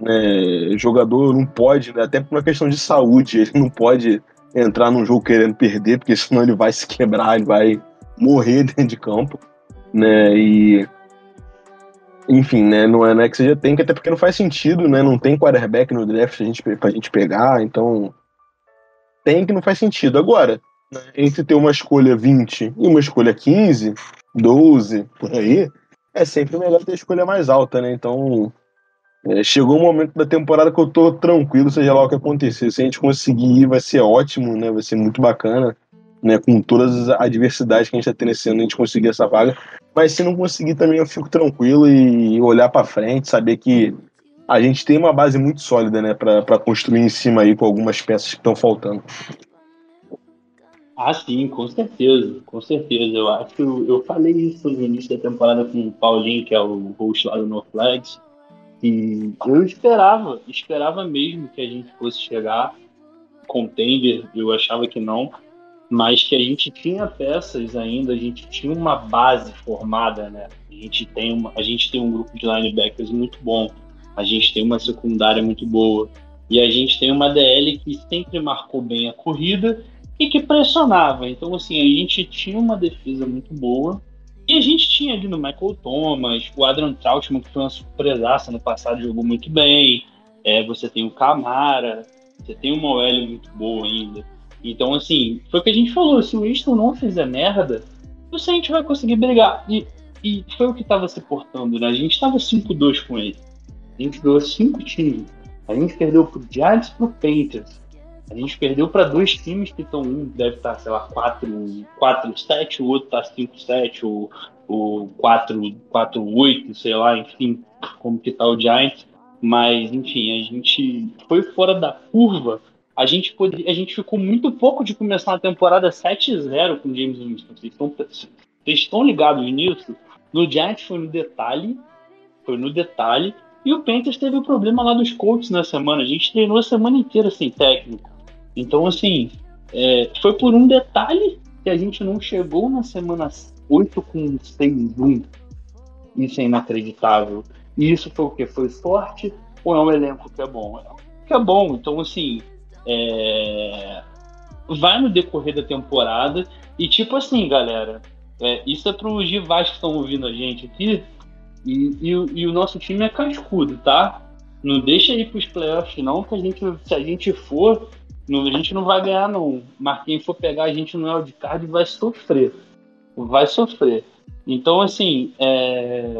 C: né, jogador não pode, né, até por uma questão de saúde, ele não pode entrar num jogo querendo perder, porque senão ele vai se quebrar, ele vai morrer dentro de campo, né? E enfim, né, não é, não é que seja tem que até porque não faz sentido, né? Não tem quarterback no draft pra gente, pra gente pegar, então tem que não faz sentido. Agora, né, entre ter uma escolha 20 e uma escolha 15, 12, por aí, é sempre melhor ter a escolha mais alta, né? Então, É, chegou um momento da temporada que eu tô tranquilo, seja lá o que acontecer. Se a gente conseguir ir, vai ser ótimo, né? Vai ser muito bacana, né? Com todas as adversidades que a gente tá tendo esse ano, a gente conseguir essa vaga. Mas se não conseguir também, eu fico tranquilo e olhar para frente, saber que a gente tem uma base muito sólida, né? Para construir em cima aí com algumas peças que estão faltando.
B: Ah, sim, com certeza, com certeza. Eu acho que eu falei isso no início da temporada com o Paulinho, que é o host lá do No Flags, e eu esperava, esperava mesmo que a gente fosse chegar contender, eu achava que não, mas que a gente tinha peças ainda, a gente tinha uma base formada, né? A gente tem, uma, a gente tem um grupo de linebackers muito bom, a gente tem uma secundária muito boa, e a gente tem uma DL que sempre marcou bem a corrida e que pressionava. Então, assim, a gente tinha uma defesa muito boa. E a gente tinha ali no Michael Thomas, o Adrian Trautmann, que foi uma surpresaça no passado, jogou muito bem. É, você tem o Camara, você tem uma OL muito boa ainda. Então, assim, foi o que a gente falou: se o Winston não fizer merda, você a gente vai conseguir brigar. E, e foi o que estava se portando, né? A gente estava 5-2 com ele. A gente ganhou 5 times. A gente perdeu pro Giants pro Panthers. A gente perdeu para dois times que estão, um deve estar, tá, sei lá, 4-7, o outro está 5-7, o, o 4-8, sei lá, enfim, como que tá o Giants. Mas, enfim, a gente foi fora da curva. A gente, pode, a gente ficou muito pouco de começar a temporada 7-0 com James Winston. Vocês estão, vocês estão ligados nisso? No Giants foi no detalhe, foi no detalhe. E o Panthers teve o um problema lá dos Colts na semana. A gente treinou a semana inteira sem técnico. Então, assim, é, foi por um detalhe que a gente não chegou na semana 8 com 6-1. Isso é inacreditável. E isso foi o que? Foi sorte ou é um elenco que é bom? É um que é bom. Então, assim, é... vai no decorrer da temporada. E, tipo assim, galera, é, isso é para os rivais que estão ouvindo a gente aqui. E, e, e, o nosso time é cascudo, tá? Não deixa ir os playoffs, não, que a gente, se a gente for, não, a gente não vai ganhar, não. Mas quem for pegar a gente no wildcard vai sofrer. Vai sofrer. Então, assim, é...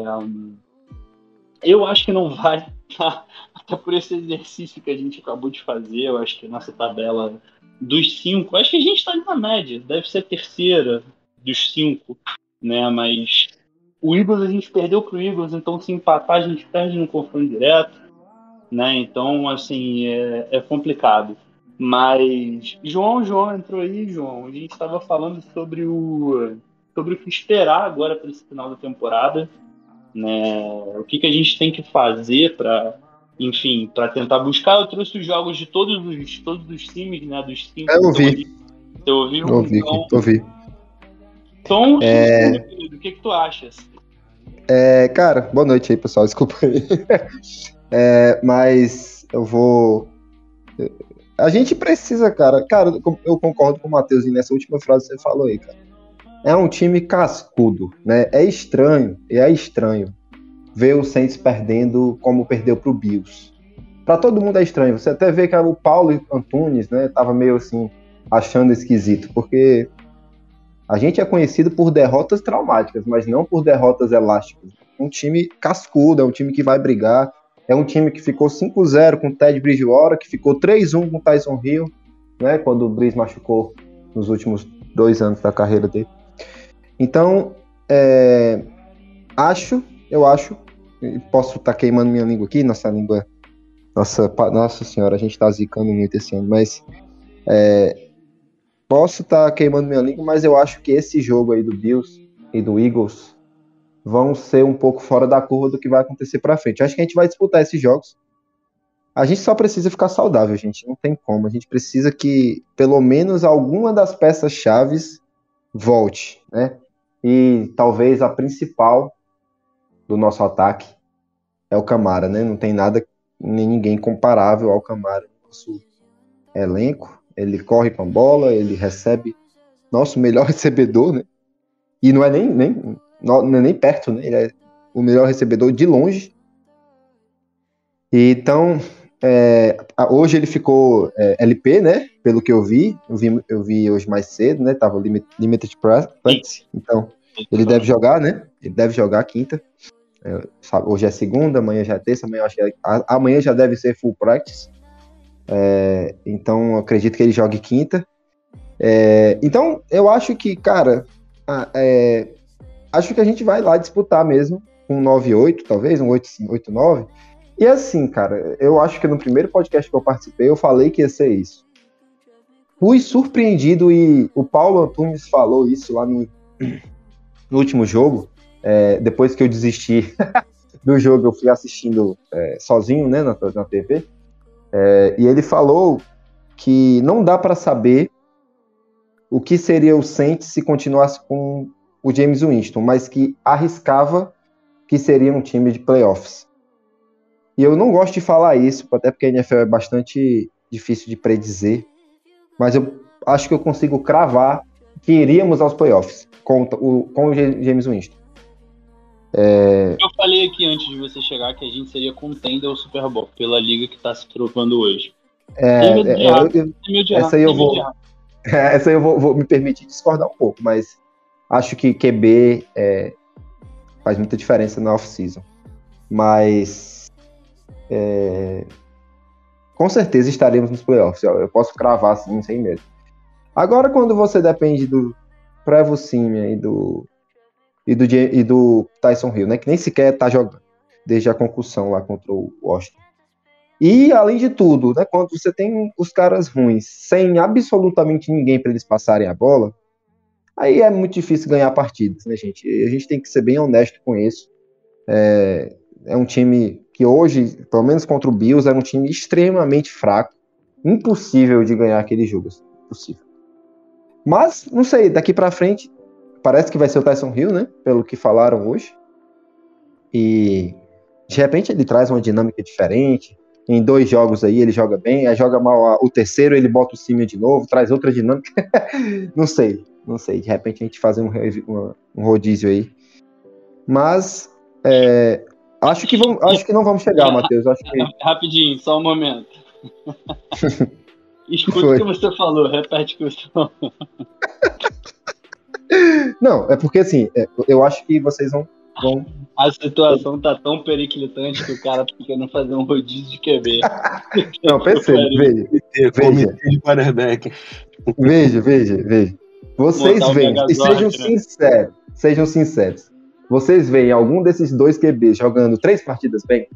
B: eu acho que não vai. Tá? Até por esse exercício que a gente acabou de fazer, eu acho que nossa tabela dos cinco, acho que a gente está na média, deve ser terceira dos cinco, né? Mas o Eagles a gente perdeu pro Eagles, então se empatar a gente perde no confronto direto, né? Então, assim, é, é complicado. Mas João, João entrou aí, João. A gente estava falando sobre o sobre o que esperar agora para esse final da temporada, né? O que, que a gente tem que fazer para, enfim, para tentar buscar. Eu trouxe os jogos de todos os todos os times, né? Dos cinco.
F: Eu ouvi.
B: Você ouviu?
F: Eu ouvi. Então, ouvi.
B: Então, é... o que que tu achas?
F: É, cara, boa noite aí, pessoal. Desculpa aí. É, mas eu vou a gente precisa, cara. Cara, eu concordo com o Matheus nessa última frase que você falou aí, cara. É um time cascudo, né? É estranho, é estranho ver o Saints perdendo como perdeu pro Bills. Para todo mundo é estranho. Você até vê que o Paulo Antunes, né, tava meio assim achando esquisito, porque a gente é conhecido por derrotas traumáticas, mas não por derrotas elásticas. Um time cascudo, é um time que vai brigar, é um time que ficou 5-0 com o Ted Bridgewater, que ficou 3-1 com o Tyson Hill, né, quando o Breeze machucou nos últimos dois anos da carreira dele. Então, é, acho, eu acho, posso estar tá queimando minha língua aqui, nossa língua, nossa, nossa senhora, a gente está zicando muito esse ano, mas é, posso estar tá queimando minha língua, mas eu acho que esse jogo aí do Bills e do Eagles vão ser um pouco fora da curva do que vai acontecer para frente. Acho que a gente vai disputar esses jogos. A gente só precisa ficar saudável, gente. Não tem como. A gente precisa que pelo menos alguma das peças chaves volte, né? E talvez a principal do nosso ataque é o Camara, né? Não tem nada nem ninguém comparável ao Camara no nosso elenco. Ele corre com a bola, ele recebe nosso melhor recebedor, né? E não é nem, nem não é nem perto, né? Ele é o melhor recebedor de longe. E, então, é, hoje ele ficou é, LP, né? Pelo que eu vi. Eu vi, eu vi hoje mais cedo, né? Tava limit, limited practice. Então, ele deve jogar, né? Ele deve jogar quinta. É, sabe, hoje é segunda, amanhã já é terça, amanhã, acho que é, amanhã já deve ser full practice. É, então, acredito que ele jogue quinta. Então, eu acho que, cara, é, acho que a gente vai lá disputar mesmo um 9-8, talvez, um 8-9. E assim, cara, eu acho que no primeiro podcast que eu participei, eu falei que ia ser isso. Fui surpreendido e o Paulo Antunes falou isso lá no, no último jogo. É, depois que eu desisti do jogo, eu fui assistindo é, sozinho, né, na, na TV. É, e ele falou que não dá para saber o que seria o Saints se continuasse com o James Winston, mas que arriscava que seria um time de playoffs. E eu não gosto de falar isso, até porque a NFL é bastante difícil de predizer, mas eu acho que eu consigo cravar que iríamos aos playoffs com o, com o James Winston.
B: É... Eu falei aqui antes de você chegar que a gente seria contender ao Super Bowl pela liga que está se trocando hoje.
F: É, é, essa aí eu vou, essa aí eu vou, vou, me permitir discordar um pouco, mas acho que QB é, faz muita diferença na off-season. Mas é, com certeza estaremos nos playoffs. Eu, posso cravar assim, sem medo. Agora, quando você depende do Prevo Simia e do, e do, e do Tyson Hill, né, que nem sequer tá jogando desde a concussão lá contra o Washington. E, além de tudo, né, quando você tem os caras ruins, sem absolutamente ninguém para eles passarem a bola, aí é muito difícil ganhar partidas, né, gente? A gente tem que ser bem honesto com isso. É, é um time que hoje, pelo menos contra o Bills, era um time extremamente fraco. Impossível de ganhar aquele jogo. Assim, impossível. Mas, não sei, daqui para frente, parece que vai ser o Tyson Hill, né? Pelo que falaram hoje. E de repente ele traz uma dinâmica diferente em dois jogos aí ele joga bem, aí joga mal o terceiro, ele bota o Simia de novo, traz outra dinâmica. não sei, não sei. De repente a gente fazer um, um rodízio aí. Mas é, acho, que vamos, acho que não vamos chegar, Matheus. Acho que...
B: Rapidinho, só um momento. Escuta o que você falou, repete o que você falou.
F: Não, é porque assim, é, eu acho que vocês vão Bom.
B: A situação tá tão periclitante que o cara tá querendo fazer um rodízio de QB.
F: Não, perceba, veja. Veja. Veja, veja, veja. Vocês veem, e sejam né? sinceros, sejam sinceros. Vocês veem algum desses dois QBs jogando três partidas bem?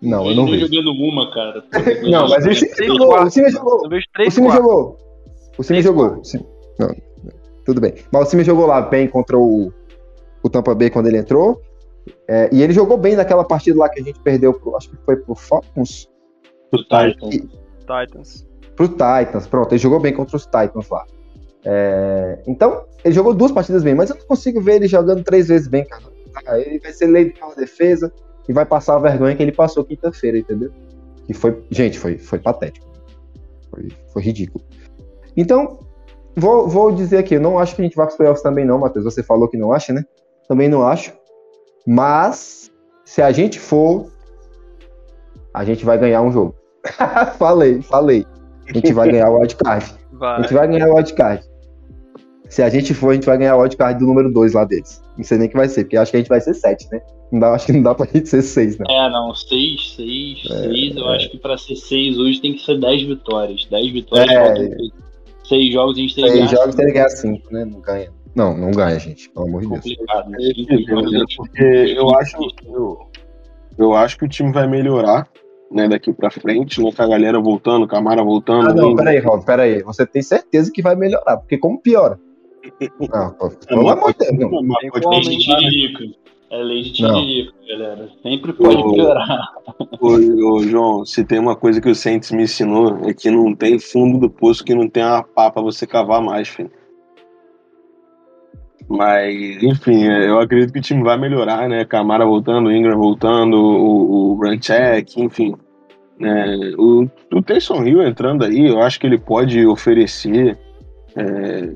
F: Não, eu não vejo.
B: jogando uma, cara.
F: não, mas o time jogou. O time jogou. O time jogou. O time jogou. Não, tudo bem. Mas o time jogou lá bem contra o o Tampa Bay quando ele entrou. É, e ele jogou bem naquela partida lá que a gente perdeu, pro, acho que foi pro Falcons.
B: Pro Titans.
D: E, Titans.
F: Pro Titans, pronto, ele jogou bem contra os Titans lá. É, então, ele jogou duas partidas bem, mas eu não consigo ver ele jogando três vezes bem, cara. Ele vai ser lei pela defesa e vai passar a vergonha que ele passou quinta-feira, entendeu? Que foi, gente, foi, foi patético. Foi, foi ridículo. Então, vou, vou dizer aqui, eu não acho que a gente vai para os playoffs também não, Matheus. Você falou que não acha, né? também não acho. Mas se a gente for, a gente vai ganhar um jogo. falei, falei. A gente vai ganhar o wildcard. A gente vai ganhar o wildcard. Se a gente for, a gente vai ganhar o wildcard do número 2 lá deles. Não sei nem que vai ser, porque acho que a gente vai ser 7, né? Não dá, acho que não dá pra gente ser 6, né?
B: É, não, 6, 6, 6. Eu é. acho que pra ser 6 hoje tem que ser 10 vitórias. 10 vitórias, é. 6 jogos a gente tem que ganhar.
F: 6 jogos tem que ganhar 5, né? Não ganha. Não, não ganha, gente. Pelo amor de Deus.
C: É porque eu acho, eu, eu acho que o time vai melhorar né, daqui pra frente, né, com a galera voltando, Camara voltando. Ah,
F: não, peraí, Rob, peraí. Você tem certeza que vai melhorar, porque como piora?
B: Não, pelo amor de Deus. É lei de tiririco. É lei de galera. Sempre pode ô, piorar.
C: Ô, ô, João, se tem uma coisa que o Saints me ensinou, é que não tem fundo do poço que não tem uma pá pra você cavar mais, filho. Mas, enfim, eu acredito que o time vai melhorar, né? Camara voltando, Ingram voltando, o, o Runcheck, enfim. É, o, o Taysom Hill entrando aí, eu acho que ele pode oferecer é,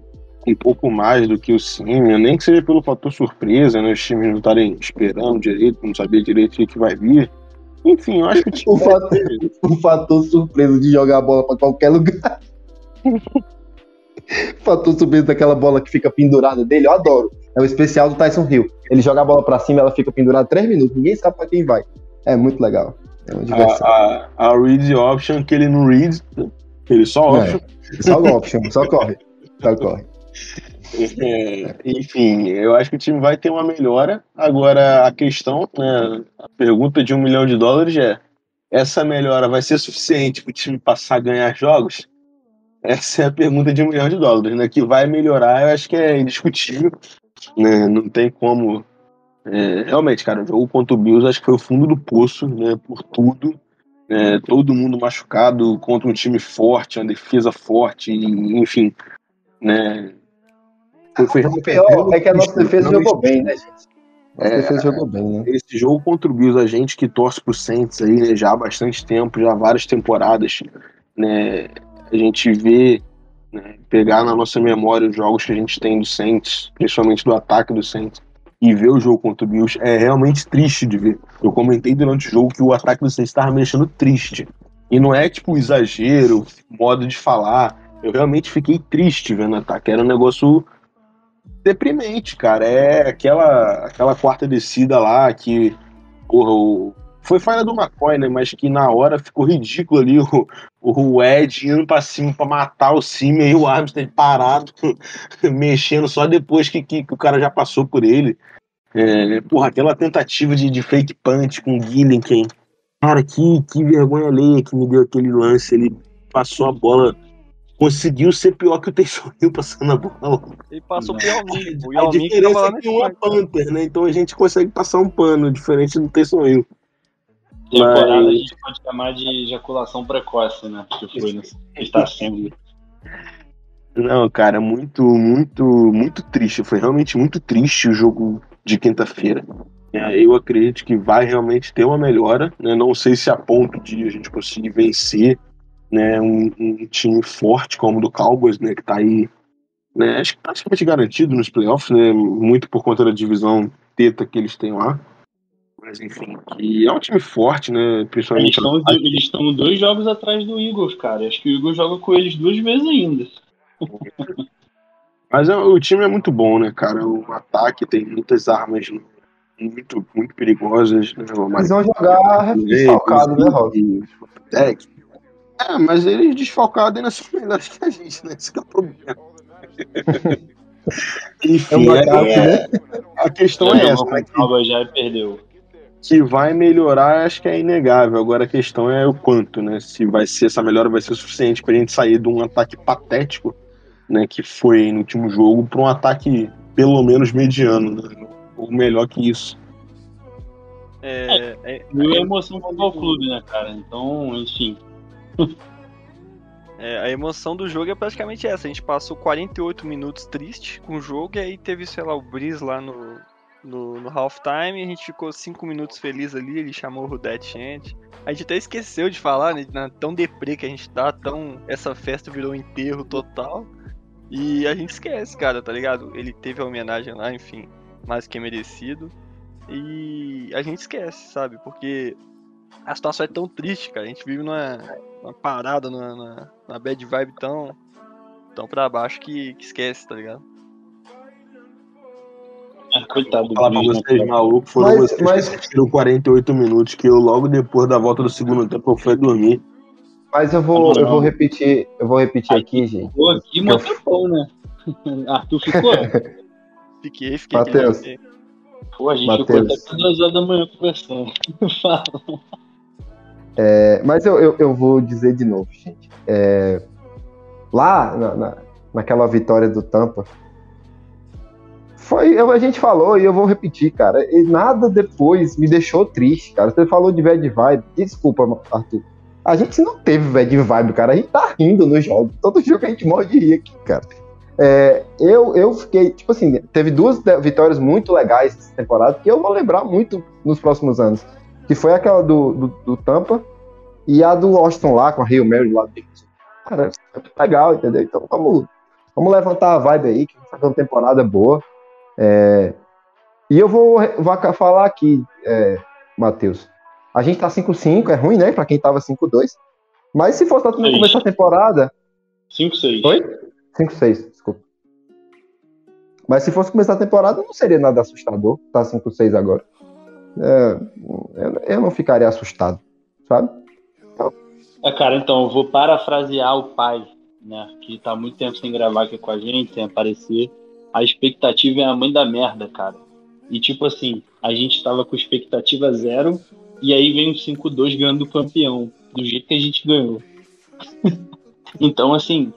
C: um pouco mais do que o Simeon, nem que seja pelo fator surpresa, né? Os times não estarem esperando direito, não saber direito o que vai vir. Enfim, eu acho que o time.
F: o, fator, o fator surpresa de jogar a bola para qualquer lugar. Fator surpresa daquela bola que fica pendurada dele, eu adoro. É o especial do Tyson Hill. Ele joga a bola pra cima, ela fica pendurada 3 minutos, ninguém sabe pra quem vai. É muito legal. É uma diversão.
C: A, a, a read option que ele não read, ele só option.
F: É, só o option, só corre. Só corre.
C: Enfim, eu acho que o time vai ter uma melhora. Agora, a questão, né, a pergunta de um milhão de dólares é: essa melhora vai ser suficiente para o time passar a ganhar jogos? Essa é a pergunta de um milhão de dólares, né? Que vai melhorar, eu acho que é indiscutível. Né? Não tem como. É, realmente, cara, o jogo contra o Bills acho que foi o fundo do poço, né? Por tudo. É, todo mundo machucado contra um time forte, uma defesa forte, enfim. Né?
F: Foi, foi o pior é que a nossa defesa jogou bem, né, gente? A é, defesa jogou bem, né?
C: Esse jogo contra o Bills, a gente que torce pro Saints aí, né, já há bastante tempo, já há várias temporadas, né? A gente vê, né, pegar na nossa memória os jogos que a gente tem do Saints, principalmente do ataque do Saints, e ver o jogo contra o Bills é realmente triste de ver. Eu comentei durante o jogo que o ataque do Saints estava mexendo triste. E não é tipo exagero, modo de falar. Eu realmente fiquei triste vendo o ataque. Era um negócio deprimente, cara. É aquela, aquela quarta descida lá que, porra, o, foi falha do McCoy, né? Mas que na hora ficou ridículo ali o, o Ed indo pra cima pra matar o Cime e o Armstead parado, mexendo só depois que, que, que, o cara já passou por ele. É, porra, aquela tentativa de, de fake punch com o Gilligan. Cara, que, que vergonha alheia que me deu aquele lance. Ele passou a bola conseguiu ser pior que o Hill passando a bola.
D: Ele passou pior mesmo.
C: A diferença é que um é Panther, né? Então a gente consegue passar um pano, diferente do Hill.
B: Temporada Mas... a gente pode chamar de ejaculação precoce, né? Que foi no... está sendo.
C: Não, cara, muito, muito, muito triste. Foi realmente muito triste o jogo de quinta-feira. É, eu acredito que vai realmente ter uma melhora. Né? Não sei se a ponto de a gente conseguir vencer né, um, um, time forte como o do Cowboys, né, que está aí, né, acho que praticamente garantido nos playoffs, né, muito por conta da divisão teta que eles têm lá. Mas enfim, e é um time forte, né, principalmente...
B: Eles estão, dois jogos atrás do Eagles, cara. Acho que o Eagles joga com eles duas vezes ainda.
C: Mas é, o time é muito bom, né, cara? O ataque tem muitas armas muito, muito perigosas. Né?
F: Eles vão jogar desfalcado, né, Rob?
C: É, mas eles desfalcados ainda são melhores que a gente, né? Esse é o problema. Enfim, é é, a questão é essa. Né?
B: Que, já perdeu.
C: Que vai melhorar, acho que é inegável. Agora a questão é o quanto, né? Se vai ser essa melhora vai ser suficiente pra gente sair de um ataque patético, né? Que foi no último jogo, para um ataque pelo menos mediano, né? Ou melhor que isso.
B: É, é, é, é emoção do clube, né, cara? Então, enfim,
D: é, a emoção do jogo é praticamente essa. A gente passou 48 minutos triste com o jogo e aí teve, sei lá, o Breeze lá no, no, no halftime. A gente ficou 5 minutos feliz ali. Ele chamou o Dead Chant. A gente até esqueceu de falar, né? Tão deprê que a gente tá, tão. Essa festa virou um enterro total. E a gente esquece, cara, tá ligado? Ele teve a homenagem lá, enfim, mais que merecido. E a gente esquece, sabe? Porque a situação é tão triste, cara. A gente vive numa, numa parada, numa, numa, bad vibe tão, tão pra baixo que, que esquece, tá ligado?
B: É, coitado
C: Falar pra vocês, maluco, foram mas, vocês mas... que assistiram 48 minutos, que eu logo depois da volta do segundo tempo eu fui dormir.
F: Mas eu vou, eu vou repetir, eu vou repetir aqui, gente.
B: Ficou aqui, mas eu... né? Arthur ficou?
D: fiquei, fiquei.
F: Matheus.
B: Pô, a gente Mateus. ficou até duas horas da manhã conversando. Fala.
F: É, mas eu, eu, eu, vou dizer de novo, gente. É, lá na, na, naquela vitória do Tampa, foi, a gente falou e eu vou repetir, cara. E nada depois me deixou triste, cara. Você falou de bad vibe. Desculpa, Arthur. A gente não teve bad vibe, cara. A gente tá rindo no jogo. Todo jogo a gente morre de rir aqui, cara. É, eu, eu fiquei, tipo assim, teve duas vitórias muito legais essa temporada que eu vou lembrar muito nos próximos anos que foi aquela do, do, do Tampa e a do Austin lá, com a Rio Mary lá dentro. Cara, é legal, entendeu? Então vamos, vamos levantar a vibe aí, que vai uma temporada boa. É, e eu vou, vou falar aqui, é, Matheus. A gente tá 5-5, é ruim, né? Pra quem tava 5-2. Mas se fosse no começo da temporada.
B: 5-6.
F: Foi? 5-6, desculpa. Mas se fosse começar a temporada, não seria nada assustador. Tá 5-6 agora. É, eu, não ficaria assustado, sabe?
B: É, cara, então eu vou parafrasear o pai, né? Que tá muito tempo sem gravar aqui com a gente, sem aparecer. A expectativa é a mãe da merda, cara. E tipo assim, a gente tava com expectativa zero, e aí vem o 5-2 ganhando o campeão, do jeito que a gente ganhou. então, assim,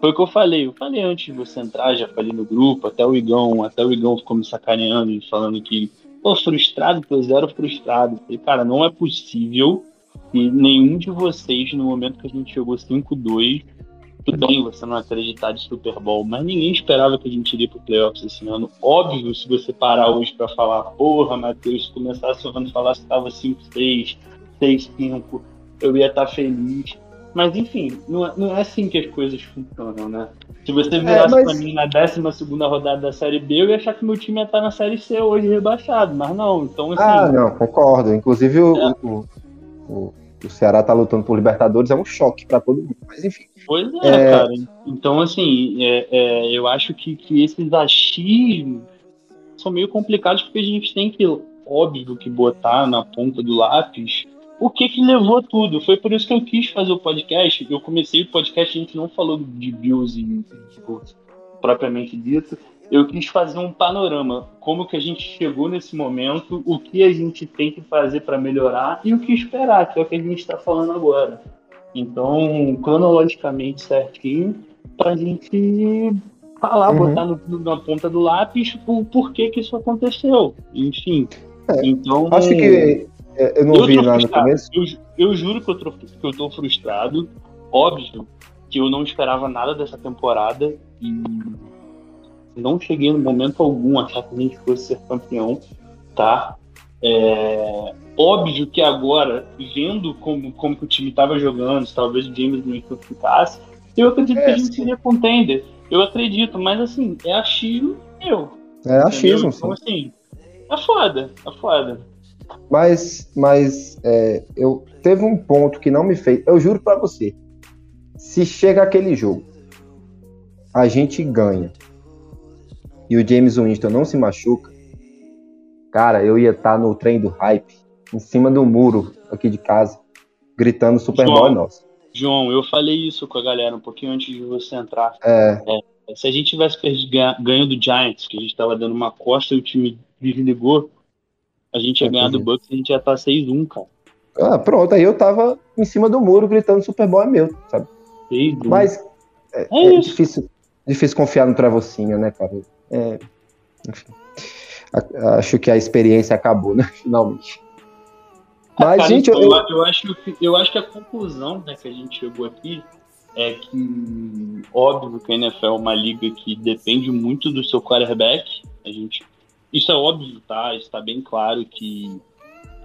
B: foi o que eu falei. Eu falei antes de você entrar, já falei no grupo, até o Igão, até o Igão ficou me sacaneando e falando que, pô, frustrado, tô zero frustrado. falei, cara, não é possível que nenhum de vocês, no momento que a gente chegou 5-2, tudo bem, você não acreditar de Super Bowl, mas ninguém esperava que a gente iria pro playoffs esse ano. Óbvio, se você parar hoje para falar, porra, Matheus, se começasse o ano falar que tava 5-6, 6-5, eu ia estar tá feliz. Mas enfim, não é, não é assim que as coisas funcionam, né? Se você virasse é, mas... pra mim na 12 rodada da Série B, eu ia achar que meu time ia estar na Série C hoje rebaixado, mas não. Então, assim.
F: Ah, não, concordo. Inclusive, é. o, o, o, o Ceará tá lutando por Libertadores, é um choque para todo mundo. Mas enfim.
B: Pois é, é... cara. Então, assim, é, é, eu acho que, que esses achismos são meio complicados porque a gente tem que, óbvio, que botar na ponta do lápis o que que levou tudo. Foi por isso que eu quis fazer o podcast. Eu comecei o podcast, a gente não falou de Bills e, tipo, propriamente dito. Eu quis fazer um panorama, como que a gente chegou nesse momento, o que a gente tem que fazer para melhorar e o que esperar, que é o que a gente está falando agora. Então, cronologicamente certinho, para a gente falar, uhum. botar no, na ponta do lápis o porquê que isso aconteceu. Enfim.
F: É, então, acho que eu não eu vi lá no começo.
B: Eu, eu juro que eu, tô, que eu tô frustrado. Óbvio que eu não esperava nada dessa temporada e não cheguei no momento algum a achar que a gente fosse ser campeão, tá? É, óbvio que agora, vendo como, como que o time estava jogando, se talvez o James Winston ficasse, eu acredito é, que a gente seria contender. Eu acredito, mas assim, é achismo meu.
F: É achismo,
B: Então, assim, é foda, é foda.
F: Mas, mas é, eu teve um ponto que não me fez. Eu juro para você, se chega aquele jogo, a gente ganha e o James Winston não se machuca, cara, eu ia estar tá no trem do hype, em cima do muro aqui de casa, gritando Super Bowl nosso.
B: João, eu falei isso com a galera um pouquinho antes de você entrar.
F: É.
B: É, se a gente tivesse ganho do Giants, que a gente estava dando uma costa e o time desligou, a gente ia ganhar do Bucks e a gente ia estar 6-1, cara.
F: Ah, pronto, aí eu tava em cima do muro gritando Super Bowl é meu, sabe? 6 Mas é, é, é difícil, difícil confiar no Travocinha, né, cara? É, enfim. Acho que a experiência acabou, né? Finalmente.
B: Mas, cara, gente, eu, eu, eu, acho que, eu acho que a conclusão né, que a gente chegou aqui é que, óbvio que a NFL é uma liga que depende muito do seu quarterback. A gente isso é óbvio, tá? Está bem claro que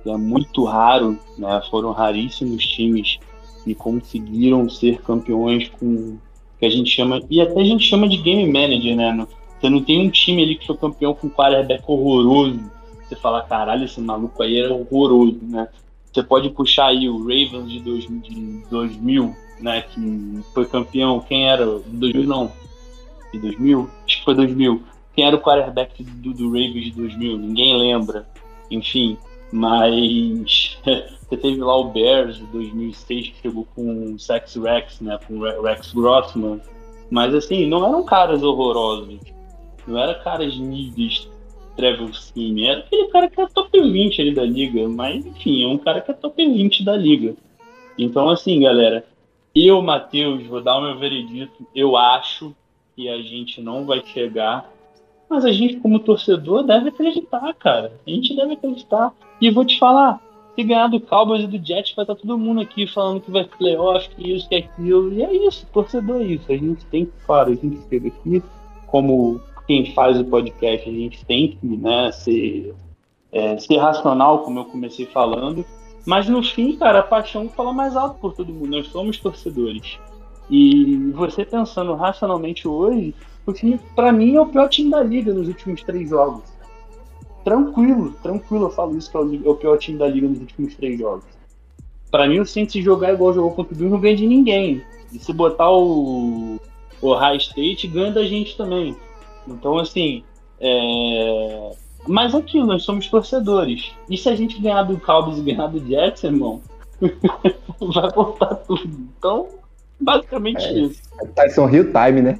B: é muito raro, né? Foram raríssimos times que conseguiram ser campeões com que a gente chama e até a gente chama de game manager, né? Você não tem um time ali que foi campeão com um quarterback horroroso. Você fala, caralho, esse maluco aí era horroroso, né? Você pode puxar aí o Ravens de, dois, de 2000, né? Que foi campeão. Quem era? De 2000 não. De 2000? Acho que foi 2000 quem era o quarterback do, do Ravens de 2000? Ninguém lembra. Enfim, mas você teve lá o Bears de 2006 que chegou com o Sex Rex, né, com o Rex Grossman. Mas assim, não eram caras horrorosos. Não eram caras níveis Trevor Sim, era aquele cara que é top 20 ali da liga, mas enfim, é um cara que é top 20 da liga. Então assim, galera, eu, Matheus, vou dar o meu veredito, eu acho que a gente não vai chegar mas a gente, como torcedor, deve acreditar, cara. A gente deve acreditar. E vou te falar, se ganhar do Cowboys e do Jets, vai estar todo mundo aqui falando que vai playoff, que isso, que aquilo. E é isso, torcedor é isso. A gente tem que, claro, a gente chega aqui, como quem faz o podcast, a gente tem que né, ser, é, ser racional, como eu comecei falando. Mas no fim, cara, a paixão fala mais alto por todo mundo. Nós somos torcedores. E você pensando racionalmente hoje, o time, pra mim, é o pior time da liga nos últimos três jogos. Tranquilo, tranquilo, eu falo isso que é o, é pior time da liga nos últimos três jogos. Pra mim, o Saints se jogar igual jogou contra o Bills não ganha de ninguém. E se botar o, o High State, ganha da gente também. Então, assim, É... Mas aquilo, nós somos torcedores. E se a gente ganhar do Cowboys e ganhar do Jets, irmão, vai voltar tudo. Então, basicamente
F: É.
B: isso.
F: Tyson Hill time, né?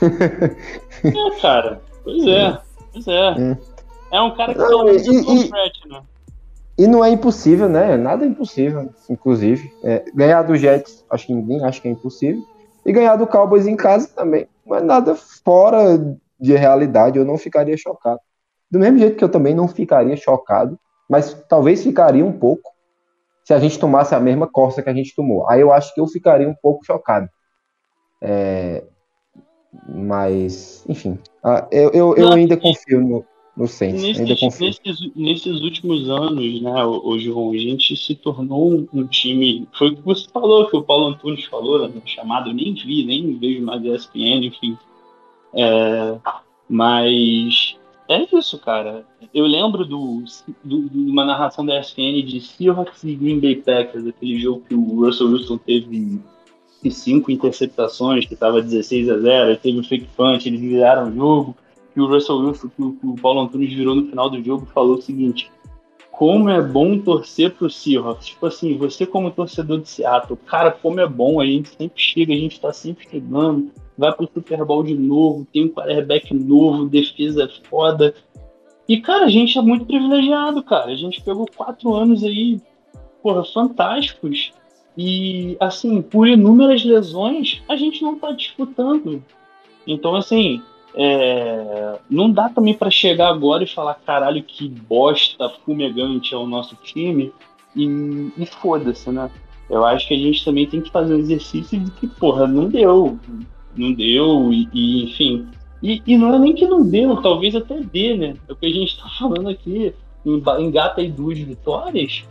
B: É, cara. Pois é. Pois é.
F: Hum.
B: É um cara que
F: Não,
B: tá
F: e- e-
B: né?
F: E não é impossível, né? Nada é impossível, inclusive. É, ganhar do Jets, acho que ninguém acha que é impossível. E ganhar do Cowboys em casa também. Não é nada fora de realidade, eu não ficaria chocado. Do mesmo jeito que eu também não ficaria chocado, mas talvez ficaria um pouco se a gente tomasse a mesma costa que a gente tomou. Aí eu acho que eu ficaria um pouco chocado. É, Mas, enfim. Ah, Eu, eu, eu ainda
B: e-
F: confio no, no Saints. Ainda
B: Nesses,
F: confio.
B: nesses, nesses últimos anos, né, o, João, a gente se tornou um, um time. Foi o que você falou, que o Paulo Antunes falou, né, chamado, eu nem vi, nem vejo mais ESPN, enfim. É, mas é isso, cara. Eu lembro do, do- de uma narração da ESPN de Seahawks e Green Bay Packers, aquele jogo que o Russell Wilson teve cinco interceptações, que estava 16 a 0, aí teve o fake punch, eles viraram o jogo que o Russell Wilson, que o, que o Paulo Antunes virou no final do jogo, falou o seguinte: como é bom torcer pro Seahawks. Tipo assim, você como torcedor de Seattle, cara, como é bom, a gente sempre chega, a gente tá sempre chegando, vai pro Super Bowl de novo, tem um quarterback novo, defesa é foda. E, cara, a gente é muito privilegiado, cara. A gente pegou quatro anos aí, porra, fantásticos. E, assim, por inúmeras lesões, a gente não tá disputando. Então, assim, é, não dá também para chegar agora e falar, caralho, que bosta fumegante é o nosso time e, e foda-se, né? Eu acho que a gente também tem que fazer um exercício de que, porra, não deu. Não deu, e, e, enfim. E, e não é nem que não deu, talvez até dê, né? É o que a gente tá falando aqui. Enga- Engata aí duas vitórias.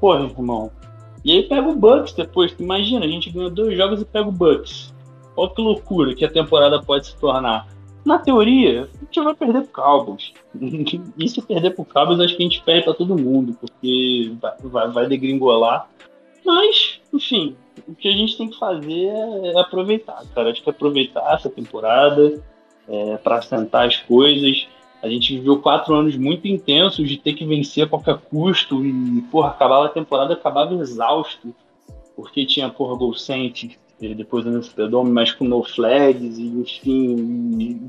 B: Porra, irmão. E aí pega o Bucks depois. Imagina, a gente ganha dois jogos e pega o Bucks. Olha que loucura que a temporada pode se tornar. Na teoria, a gente vai perder pro Cowboys. E se perder pro Cowboys, acho que a gente perde pra todo mundo, porque vai, vai, vai degringolar. Mas, enfim, o que a gente tem que fazer é aproveitar, cara. Acho que é aproveitar essa temporada é, para assentar as coisas. A gente viveu quatro anos muito intensos de ter que vencer a qualquer custo e, porra, acabava a temporada, acabava exausto, porque tinha, porra, Gol Saints, e depois no Superdome, mas com no flags, e, enfim, e,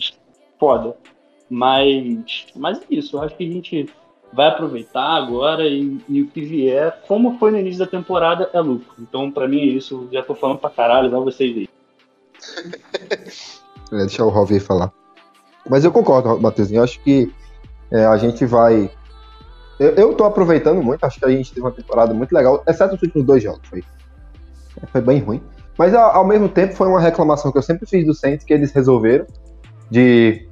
B: foda. Mas, mas é isso, eu acho que a gente vai aproveitar agora e, e o que vier, como foi no início da temporada, é lucro. Então, pra mim é isso, já tô falando pra caralho, vai vocês aí.
F: Deixa o Rover falar. Mas eu concordo, Matheus. Eu acho que é, a gente vai. Eu, tô aproveitando muito, acho que a gente teve uma temporada muito legal, exceto os últimos dois jogos. Foi, foi bem ruim. Mas ao, mesmo tempo foi uma reclamação que eu sempre fiz do Saints que eles resolveram de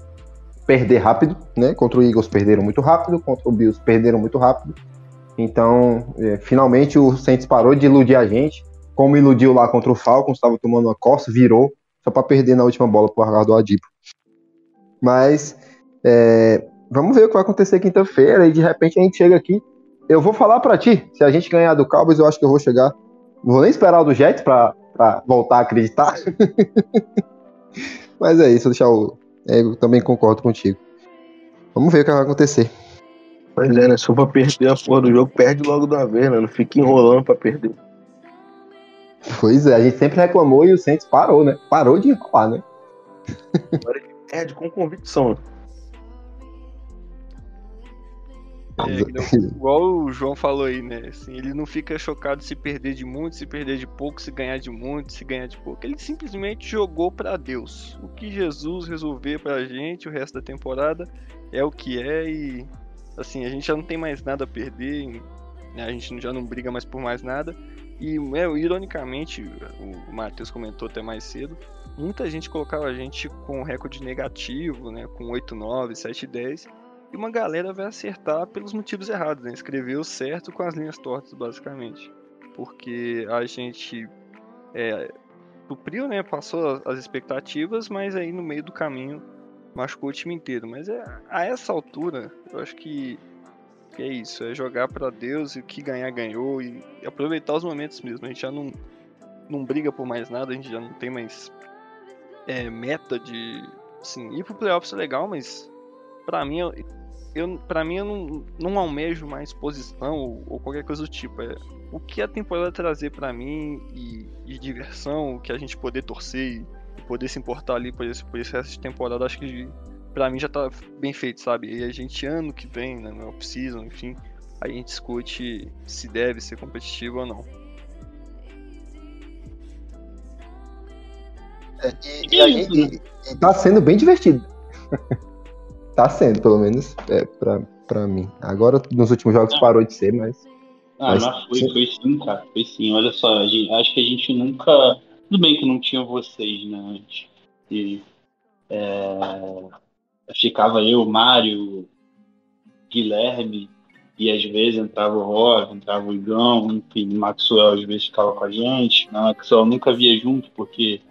F: perder rápido, né? Contra o Eagles perderam muito rápido, contra o Bills perderam muito rápido. Então, é, finalmente o Saints parou de iludir a gente, como iludiu lá contra o Falcons, estava tomando uma costa, virou, só para perder na última bola pro Ricardo Adipo. Mas é, vamos ver o que vai acontecer quinta-feira e de repente a gente chega aqui. Eu vou falar para ti, se a gente ganhar do Cowboys, eu acho que eu vou chegar. Não vou nem esperar o do Jets para voltar a acreditar. Mas é isso, deixar o. é, Eu também concordo contigo. Vamos ver o que vai acontecer.
C: Pois é, né? Se for pra perder a porra do jogo, perde logo uma vez, né? Não fica enrolando pra perder.
F: Pois é, a gente sempre reclamou e o Saints parou, né? Parou de enrolar, né?
C: Perde com convicção.
D: É, não- igual o João falou aí, né? Assim, ele não fica chocado se perder de muito, se perder de pouco, se ganhar de muito, se ganhar de pouco. Ele simplesmente jogou pra Deus. O que Jesus resolver pra gente o resto da temporada é o que é e assim, a gente já não tem mais nada a perder, né? a gente já não briga mais por mais nada. E é, ironicamente, o Matheus comentou até mais cedo, muita gente colocava a gente com recorde negativo, né? Com 8-9, 7-10. E uma galera vai acertar pelos motivos errados, né? Escreveu certo com as linhas tortas, basicamente. Porque a gente é, supriu, né? Passou as expectativas, mas aí no meio do caminho machucou o time inteiro. Mas é, a essa altura, eu acho que, que é isso. É jogar para Deus e o que ganhar, ganhou. E aproveitar os momentos mesmo. A gente já não, não briga por mais nada, a gente já não tem mais é, meta de. Assim, ir pro playoffs é legal, mas pra mim, eu, eu, pra mim, eu não, não almejo mais posição ou, ou qualquer coisa do tipo. É, o que a temporada trazer para mim e, e, diversão, o que a gente poder torcer e poder se importar ali por esse, por esse resto de temporada, acho que para mim já tá bem feito, sabe? E a gente, ano que vem, né, no off-season, enfim, a gente discute se deve ser competitivo ou não.
F: É, e, e, e, e, tá sendo bem divertido. tá sendo, pelo menos, é, pra, pra mim. Agora, nos últimos jogos, ah. parou de ser, mas.
B: Ah, mas, mas foi, foi sim, cara. Foi sim. Olha só, gente, acho que a gente nunca. Tudo bem que não tinha vocês, né, antes. E, é... Ficava eu, Mário, Guilherme, e às vezes entrava o Rob, entrava o Igão, enfim, o Maxwell às vezes ficava com a gente. O Maxwell nunca via junto, porque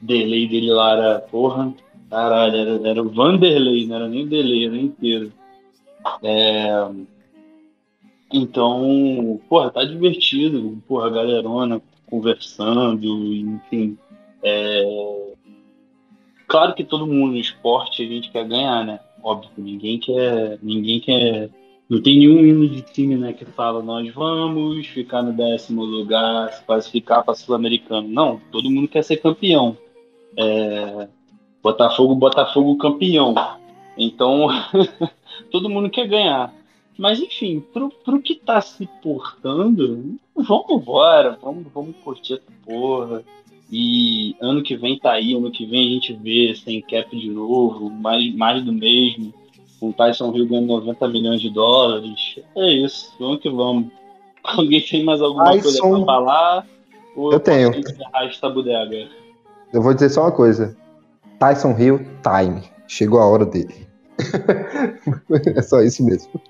B: delay dele lá era, porra, caralho, era, era o Vanderlei, não era nem o delay, era inteiro. É, então, porra, tá divertido, porra, galerona conversando, enfim. É, claro que todo mundo no esporte a gente quer ganhar, né? Óbvio, ninguém quer, ninguém quer não tem nenhum hino de time né, que fala nós vamos ficar no décimo lugar, se classificar para Sul-Americano. Não, todo mundo quer ser campeão. É, Botafogo, Botafogo campeão. Então, todo mundo quer ganhar. Mas enfim, pro, pro que tá se portando, vamos embora, vamos, vamos curtir essa porra. E ano que vem tá aí, ano que vem a gente vê sem cap de novo, mais, mais do mesmo o Tyson Hill ganhando 90 milhões de dólares. É isso, vamos que vamos. Alguém tem mais alguma coisa pra falar?
F: Ou eu tenho.
B: Esta bodega?
F: Eu vou dizer só uma coisa. Tyson Hill, time. Chegou a hora dele. é só isso mesmo.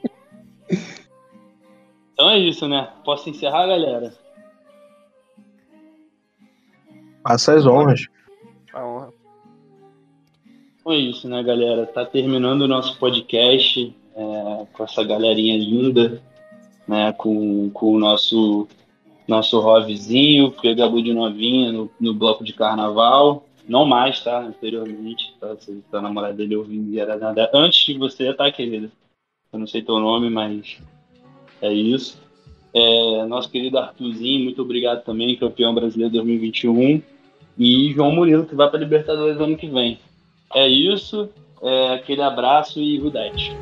B: Então é isso, né? Posso encerrar, galera?
C: Passa as honras.
D: A honra.
B: Então é isso, né, galera? Tá terminando o nosso podcast é, com essa galerinha linda, né? Com, com o nosso nosso Rovzinho, pegado de novinha no, no bloco de carnaval. Não mais, tá? Anteriormente, tá? Se a namorada dele ouvindo era nada. Antes de você, tá, querida? Eu não sei teu nome, mas é isso. É, nosso querido Arthurzinho, muito obrigado também, campeão brasileiro 2021. E João Murilo, que vai para Libertadores ano que vem. É isso, é aquele abraço e Rudete.